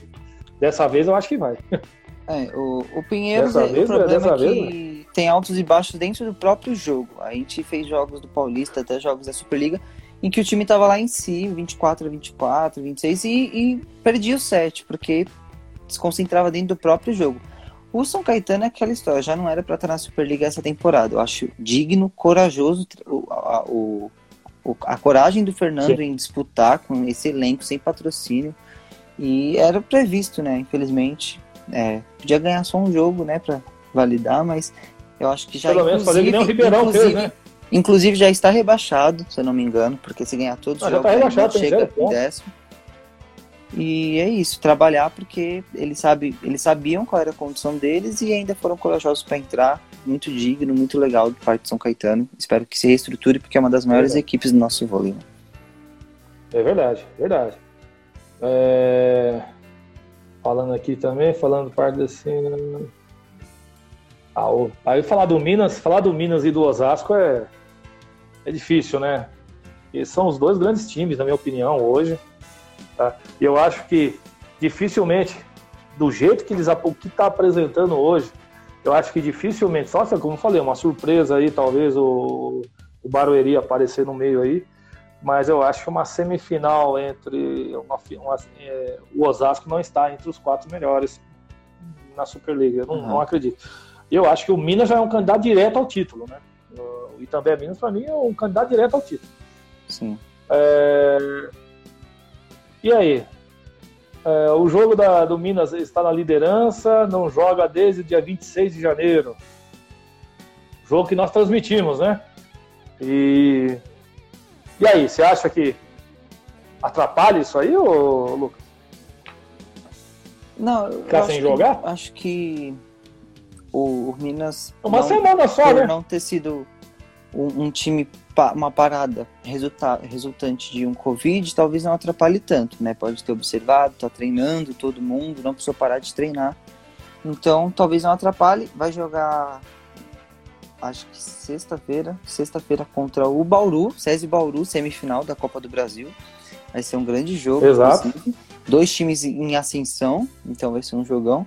dessa vez eu acho que vai. É, o, o Pinheiros, é, vez, o problema é que vez, tem altos e baixos dentro do próprio jogo. A gente fez jogos do Paulista, até jogos da Superliga, em que o time tava lá em si, 24 a 24, 26, e, e perdia o set, porque se concentrava dentro do próprio jogo. O São Caetano é aquela história, já não era para estar na Superliga essa temporada. Eu acho digno, corajoso o, a, o, a coragem do Fernando Sim. em disputar com esse elenco sem patrocínio. E era previsto, né? Infelizmente, é, podia ganhar só um jogo, né, para validar, mas eu acho que já Pelo menos fazer que nem o Ribeirão fez, né? Inclusive já está rebaixado, se eu não me engano, porque se ganhar todos os jogos, já tá rebaixado, chega em décimo. E é isso, trabalhar porque eles, sabe, eles sabiam qual era a condição deles e ainda foram corajosos para entrar. Muito digno, muito legal de parte de São Caetano. Espero que se reestruture porque é uma das maiores equipes do nosso vôlei. Né? É verdade, verdade. É falando aqui também, falando parte assim. Ah, aí falar do Minas, falar do Minas e do Osasco é, é difícil, né? E são os dois grandes times, na minha opinião, hoje. Tá? E eu acho que dificilmente, do jeito que eles o que está apresentando hoje, eu acho que dificilmente, só se, como eu falei, uma surpresa aí, talvez o, o Barueri aparecer no meio aí, mas eu acho que uma semifinal entre uma, uma, é, o Osasco não está entre os quatro melhores na Superliga. Eu não, uhum. não, acredito. Eu acho que o Minas já é um candidato direto ao título, né? O Itambé Minas, para mim, é um candidato direto ao título. Sim. É... E aí? É, o jogo da, do Minas está na liderança, não joga desde o dia 26 de janeiro. Jogo que nós transmitimos, né? E e aí, você acha que atrapalha isso aí, ô Lucas? Não, eu Ficar sem jogar? acho que o, o Minas. Uma não, semana só, por né? não ter sido um, um time, uma parada resulta, resultante de um Covid, talvez não atrapalhe tanto, né? Pode ter observado, tá treinando todo mundo, não precisou parar de treinar. Então, talvez não atrapalhe. Vai jogar acho que sexta-feira, sexta-feira contra o Bauru, SESI Bauru, semifinal da Copa do Brasil. Vai ser um grande jogo. Exato. Inclusive. Dois times em ascensão, então vai ser um jogão.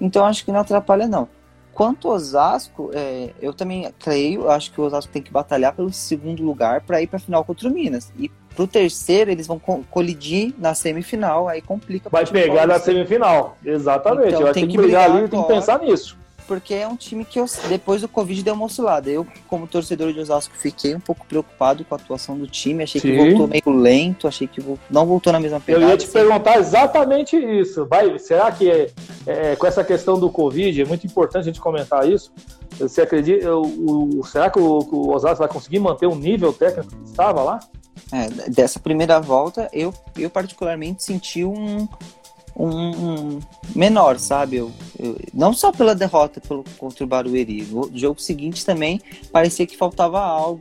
Então acho que não atrapalha não. Quanto ao Osasco, é, eu também creio, acho que o Osasco tem que batalhar pelo segundo lugar para ir para a final contra o Minas. E pro terceiro eles vão colidir na semifinal, aí complica. Vai pegar na semifinal, exatamente. Então, tem que, que brigar ali, tem que pensar nisso porque é um time que eu, depois do Covid deu uma oscilada. Eu, como torcedor de Osasco, fiquei um pouco preocupado com a atuação do time. Achei Sim. que voltou meio lento, achei que não voltou na mesma pegada. Eu ia te assim. perguntar exatamente isso. Vai, será que é, é, com essa questão do Covid, é muito importante a gente comentar isso? Você acredita? O, o será que o, o Osasco vai conseguir manter o nível técnico que estava lá? É, dessa primeira volta, eu, eu particularmente senti um, um, um menor, sabe? Eu, eu, não só pela derrota pelo, contra o Barueri, no jogo seguinte também parecia que faltava algo.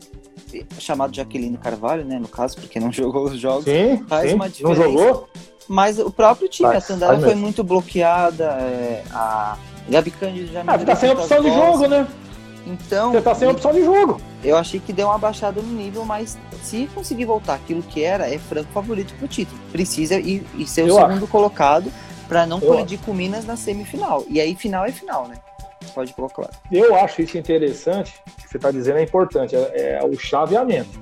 Chamado Jaqueline Carvalho, né? No caso, porque não jogou os jogos. Sim, faz sim, uma diferença. Não jogou? Mas o próprio time, faz, a Tandara foi muito bloqueada, é, a Gabi Cândido já não. Ah, tá sem opção de jogo, né? Então. Você tá sem opção de jogo. Eu achei que deu uma baixada no nível, mas se conseguir voltar aquilo que era, é franco favorito pro título. Precisa ir, ir ser o eu segundo acho. colocado para não eu colidir acho. com Minas na semifinal. E aí, final é final, né? Pode colocar claro. Eu acho isso interessante, que você está dizendo é importante, é, é o chaveamento.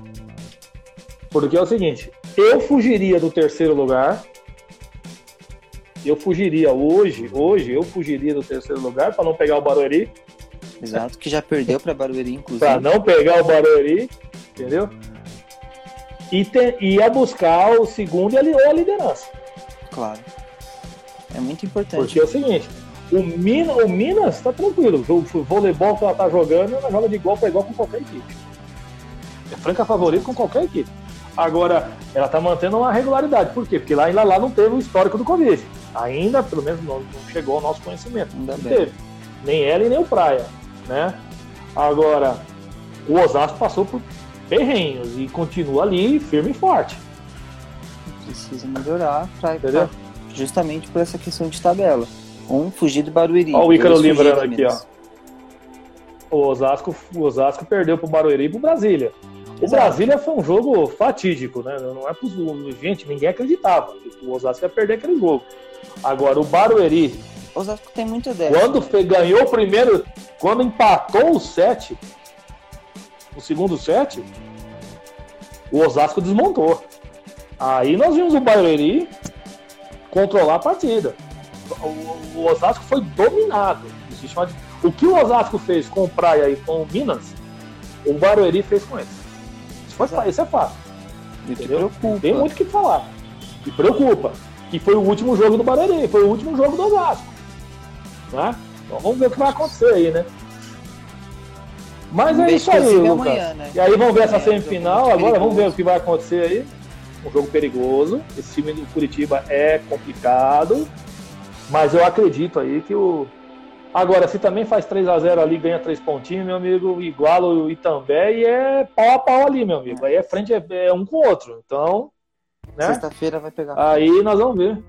Porque é o seguinte, eu fugiria do terceiro lugar, eu fugiria hoje, hoje eu fugiria do terceiro lugar para não pegar o Barueri, Exato, que já perdeu para Barueri, inclusive. Para não pegar o Barueri, entendeu? E te, ia buscar o segundo e a, a liderança. Claro. É muito importante. Porque é o seguinte, o, Mina, o Minas está tranquilo. O voleibol que ela está jogando, ela joga de igual para igual com qualquer equipe. É franca favorita com qualquer equipe. Agora, ela está mantendo uma regularidade. Por quê? Porque lá, ainda lá não teve o histórico do Covid. Ainda, pelo menos, não, não chegou ao nosso conhecimento. Ainda não bem. teve. Nem ela e nem o Praia né? Agora, o Osasco passou por perrenhos e continua ali firme e forte. Precisa melhorar pra, pra, justamente por essa questão de tabela. Um, fugir do Barueri. Olha o Ícaro lembrando aqui, ó. O Osasco, o Osasco perdeu pro Barueri e pro Brasília. O Exato. Brasília foi um jogo fatídico, né? Não é pro... Gente, ninguém acreditava que o Osasco ia perder aquele jogo. Agora, o Barueri Osasco tem muito dessa. Quando foi, ganhou o primeiro, quando empatou o set, o segundo set, o Osasco desmontou. Aí nós vimos o Barueri controlar a partida. O, o Osasco foi dominado. O que o Osasco fez com o Praia e com o Minas, o Barueri fez com eles. Isso, foi, isso é fato. Entendeu? Tem muito o que falar. E preocupa. Que foi o último jogo do Barueri, foi o último jogo do Osasco. Né? Então vamos ver o que vai acontecer aí, né? Mas é isso aí, Lucas. Amanhã, né? E aí vamos ver essa semifinal. Agora vamos ver o que vai acontecer aí. Um jogo perigoso. Esse time do Curitiba é complicado. Mas eu acredito aí que o. Agora, se também faz 3 a 0 ali, ganha 3 pontinhos, meu amigo, iguala o Itambé e é pau a pau ali, meu amigo. Aí é frente, é, é um com o outro. Então. Né? Sexta-feira vai pegar. Aí nós vamos ver.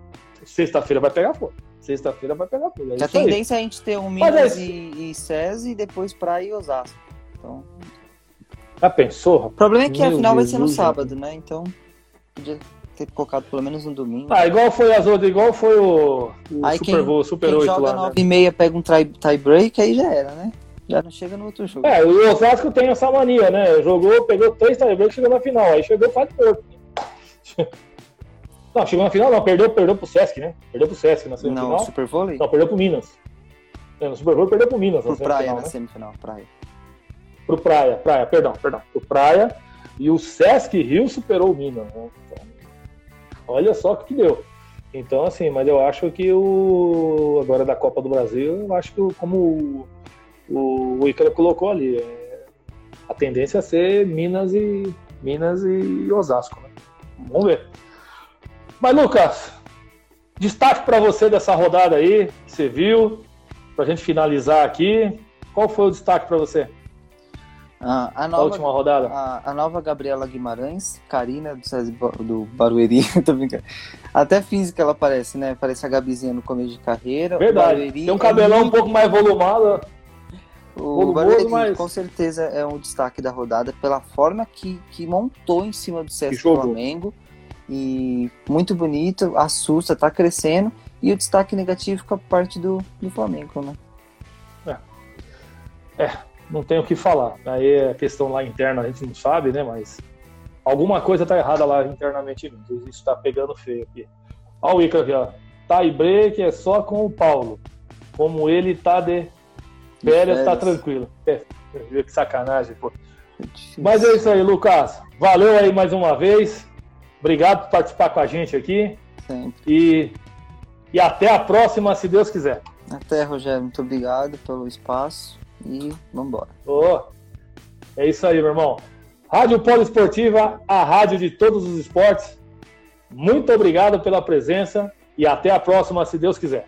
Sexta-feira vai pegar fogo. Sexta-feira vai pegar fogo. É a tendência aí. é a gente ter um Minas é e, e SESI e depois Praia e Osasco. Então... Já pensou? O problema é que Meu a final vai ser no sábado, né? Então podia ter colocado pelo menos no domingo. Ah, igual foi as outras, igual foi o, o aí Super quem, Bowl, Super quem 8 joga lá. 9 né? e meia pega um tie, tie break, aí já era, né? Já não chega no outro jogo. É, o Osasco tem essa mania, né? Jogou, pegou três tie breaks, chegou na final. Aí chegou faz pouco. Não, chegou na final, não, perdeu, perdeu pro Sesc, né? Perdeu pro Sesc na semifinal. Não, Super Vôlei? Não, perdeu pro Minas. É, no Super Vôlei perdeu pro Minas. Pro Praia na né? semifinal, Praia. Pro Praia, Praia, perdão, perdão. Pro Praia. E o Sesc Rio superou o Minas. Né? olha só o que deu. Então, assim, mas eu acho que o. Agora da Copa do Brasil, eu acho que como o, o, o Icaro colocou ali, é, a tendência é ser Minas e Minas e Osasco, né? Vamos ver. Mas, Lucas, destaque para você dessa rodada aí, que você viu, para a gente finalizar aqui. Qual foi o destaque para você? Ah, a nova, última rodada? A, a, nova Gabriela Guimarães, Karina do, do Barueri, tô brincando. Até física ela parece, né? Parece a Gabizinha no começo de carreira. Verdade. Tem um cabelão é muito... um pouco mais volumado. O Barueri, mas... com certeza, é um destaque da rodada pela forma que, que montou em cima do César Flamengo. E muito bonito, assusta, tá crescendo. E o destaque negativo fica por parte do, do Flamengo, né? É. é, não tenho o que falar. Aí a questão lá interna a gente não sabe, né? Mas alguma coisa tá errada lá internamente. Isso tá pegando feio aqui. Olha o Ica aqui, ó. Tie break é só com o Paulo. Como ele tá de férias, tá tranquilo. É, que sacanagem, pô. É Mas é isso aí, Lucas. Valeu aí mais uma vez. Obrigado por participar com a gente aqui. Sempre. E, e até a próxima, se Deus quiser. Até, Rogério. Muito obrigado pelo espaço e vamos embora. Oh, é isso aí, meu irmão. Rádio Polo Esportiva, a rádio de todos os esportes. Muito obrigado pela presença e até a próxima, se Deus quiser.